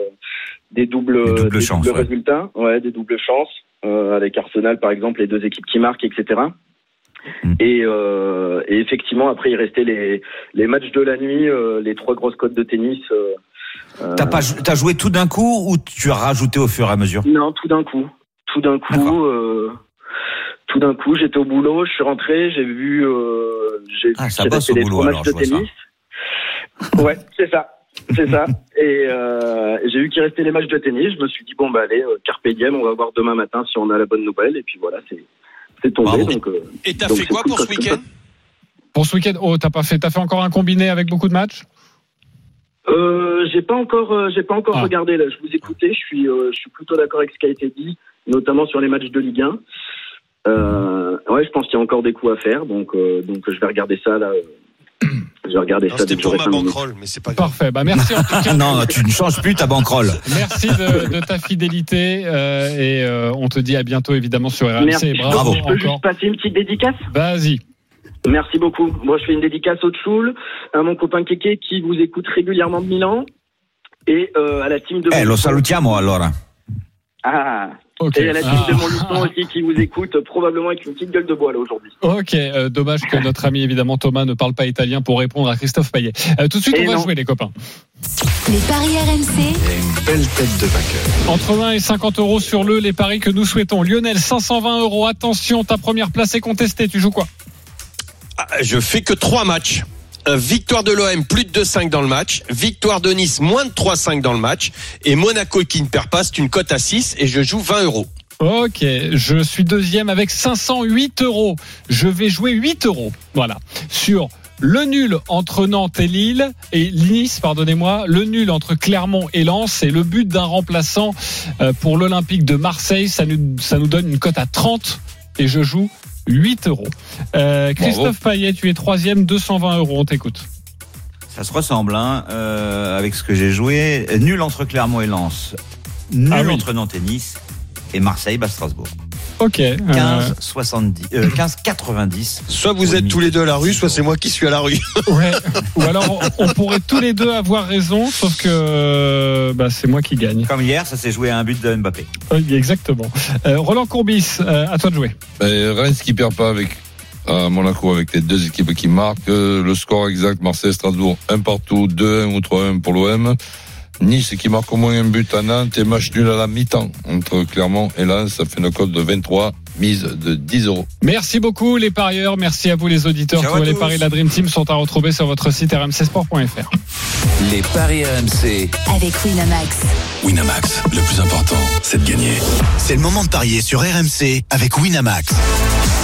Speaker 13: des doubles
Speaker 2: Des doubles chances, ouais.
Speaker 13: résultats, ouais, des doubles chances euh, avec Arsenal par exemple, les deux équipes qui marquent, etc.
Speaker 2: Mm.
Speaker 13: Et, euh, et effectivement après il restait les les matchs de la nuit, euh, les trois grosses cotes de tennis. euh, euh,
Speaker 2: T'as pas, t'as joué tout d'un coup ou tu as rajouté au fur et à mesure?
Speaker 13: Non, tout d'un coup. Tout d'un coup, tout d'un coup, j'étais au boulot, je suis rentré, j'ai vu, j'ai
Speaker 2: Ah, ça bosse au
Speaker 13: les
Speaker 2: boulot,
Speaker 13: trois
Speaker 2: alors,
Speaker 13: matchs de tennis. Ouais, c'est ça. C'est ça. Et euh, j'ai vu qu'il restait les matchs de tennis. Je me suis dit, bon, bah allez, euh, Carpe Diem, on va voir demain matin si on a la bonne nouvelle. Et puis voilà, c'est c'est tombé. Donc, euh,
Speaker 6: Et t'as fait quoi pour ce week-end?
Speaker 5: Pour ce week-end, oh, t'as pas fait, t'as fait encore un combiné avec beaucoup de matchs?
Speaker 13: Euh, j'ai pas encore, euh, j'ai pas encore
Speaker 5: Ah.
Speaker 13: regardé. Là, je vous écoutais. Je suis, euh, je suis plutôt d'accord avec ce qui a été dit, notamment sur les matchs de Ligue 1. Euh, ouais, je pense qu'il y a encore des coups à faire, donc, euh, donc je vais regarder ça là. Je vais regarder
Speaker 6: Non,
Speaker 13: ça que
Speaker 6: pour ma bankroll, mais c'est pas grave.
Speaker 5: Parfait. Bah merci en tout cas.
Speaker 2: Non, tu ne changes plus ta banquerolle.
Speaker 5: Merci de, de ta fidélité euh, et euh, on te dit à bientôt évidemment sur RMC.
Speaker 13: Merci.
Speaker 5: Bravo,
Speaker 13: Je peux
Speaker 5: encore.
Speaker 13: juste passer une petite dédicace
Speaker 5: Vas-y.
Speaker 13: Merci beaucoup. Moi, je fais une dédicace au Tchoul, à mon copain Kéké qui vous écoute régulièrement de Milan et euh, à la team de
Speaker 2: Eh, lo
Speaker 13: Montluçon.
Speaker 2: salutiamo allora.
Speaker 13: Ah, Et à la team
Speaker 5: Ah.
Speaker 13: de Montluçon aussi qui vous écoute probablement avec une petite gueule de bois là aujourd'hui.
Speaker 5: Ok, euh, dommage que notre ami évidemment Thomas ne parle pas italien pour répondre à Christophe Payet. Euh, tout de suite,
Speaker 13: Et
Speaker 5: on va jouer les copains.
Speaker 3: les paris RMC,
Speaker 1: une belle tête de vainqueur.
Speaker 5: Entre 20 et 50 euros sur le les paris que nous souhaitons. Lionel, 520 euros. Attention, ta première place est contestée. Tu joues quoi?
Speaker 6: Ah, Je fais que trois matchs. Euh, victoire de l'OM, plus de 2-5 dans le match. Victoire de Nice, moins de 3-5 dans le match. Et Monaco qui ne perd pas, c'est une cote à 6 et je joue 20 euros.
Speaker 5: Ok, je suis deuxième avec 508 euros. Je vais jouer 8 euros. Voilà. Sur le nul entre Nantes et Lille et Nice, pardonnez-moi, le nul entre Clermont et Lens et le but d'un remplaçant euh, pour l'Olympique de Marseille. Ça nous, ça nous donne une cote à 30 et je joue 8 euros. Euh, Christophe Payet, tu es troisième, 220 euros. On t'écoute.
Speaker 2: Ça se ressemble, hein, euh, avec ce que j'ai joué. Nul entre Clermont et Lens. Nul
Speaker 5: Ah oui.
Speaker 2: entre Nantes et Nice. Et Marseille, bat Strasbourg.
Speaker 5: Ok. euh,
Speaker 2: 15, 70, euh, 15, 90.
Speaker 6: Soit vous êtes tous les deux à la rue, soit c'est moi qui suis à la rue.
Speaker 5: Ouais. Ou alors on, on pourrait tous les deux avoir raison, sauf que euh, bah, c'est moi qui gagne.
Speaker 2: Comme hier, ça s'est joué à un but de Mbappé.
Speaker 5: Oui, exactement. Euh, Roland Courbis, euh, à toi de jouer.
Speaker 7: Ben, Reims qui perd pas avec à Monaco avec les deux équipes qui marquent. Euh, Le score exact, Marseille-Strasbourg, un partout, 2-1 ou 3-1 pour l'OM. Nice qui marque au moins un but à Nantes et match nul à la mi-temps entre Clermont et Lens. Ça fait une cote de 23, mise de 10 euros.
Speaker 5: Merci beaucoup les parieurs, merci à vous les auditeurs.
Speaker 2: Ciao
Speaker 5: Tous les paris de la Dream Team sont à retrouver sur votre site rmcsport.fr.
Speaker 4: Les paris RMC.
Speaker 3: Avec Winamax.
Speaker 1: Winamax, le plus important, c'est de gagner.
Speaker 14: C'est le moment de parier sur RMC avec Winamax.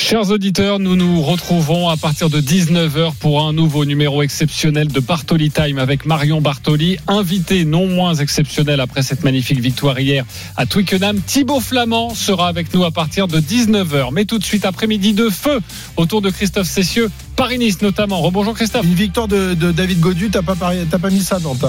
Speaker 5: Chers auditeurs, nous nous retrouvons à partir de 19h pour un nouveau numéro exceptionnel de Bartoli Time avec Marion Bartoli, invité non moins exceptionnel après cette magnifique victoire hier à Twickenham. Thibaut Flamand sera avec nous à partir de 19h. Mais tout de suite après-midi de feu autour de Christophe Cessieux, Paris-Nice notamment. Rebonjour Christophe.
Speaker 15: Une victoire de, de David Godu, t'as pas, pari- t'as pas mis ça dans ta.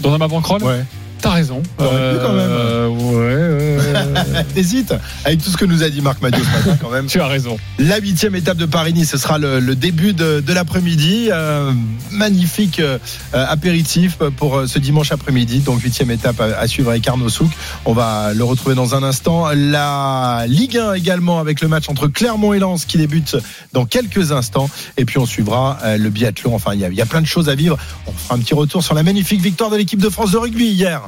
Speaker 5: Dans un bankroll
Speaker 15: Ouais.
Speaker 5: T'as raison.
Speaker 15: Pu quand même.
Speaker 5: Euh, ouais, ouais.
Speaker 15: T'hésites Avec tout ce que nous a dit Marc Madiot ce matin, quand même.
Speaker 5: tu as raison.
Speaker 15: La huitième étape de Paris-Nice, ce sera le, le début de, de l'après-midi. Euh, magnifique euh, apéritif pour euh, ce dimanche après-midi. Donc huitième étape à, à suivre avec Arnaud Souk. On va le retrouver dans un instant. La Ligue 1 également avec le match entre Clermont et Lens qui débute dans quelques instants. Et puis on suivra euh, le biathlon. Enfin, il y, y a plein de choses à vivre. On fera un petit retour sur la magnifique victoire de l'équipe de France de rugby hier.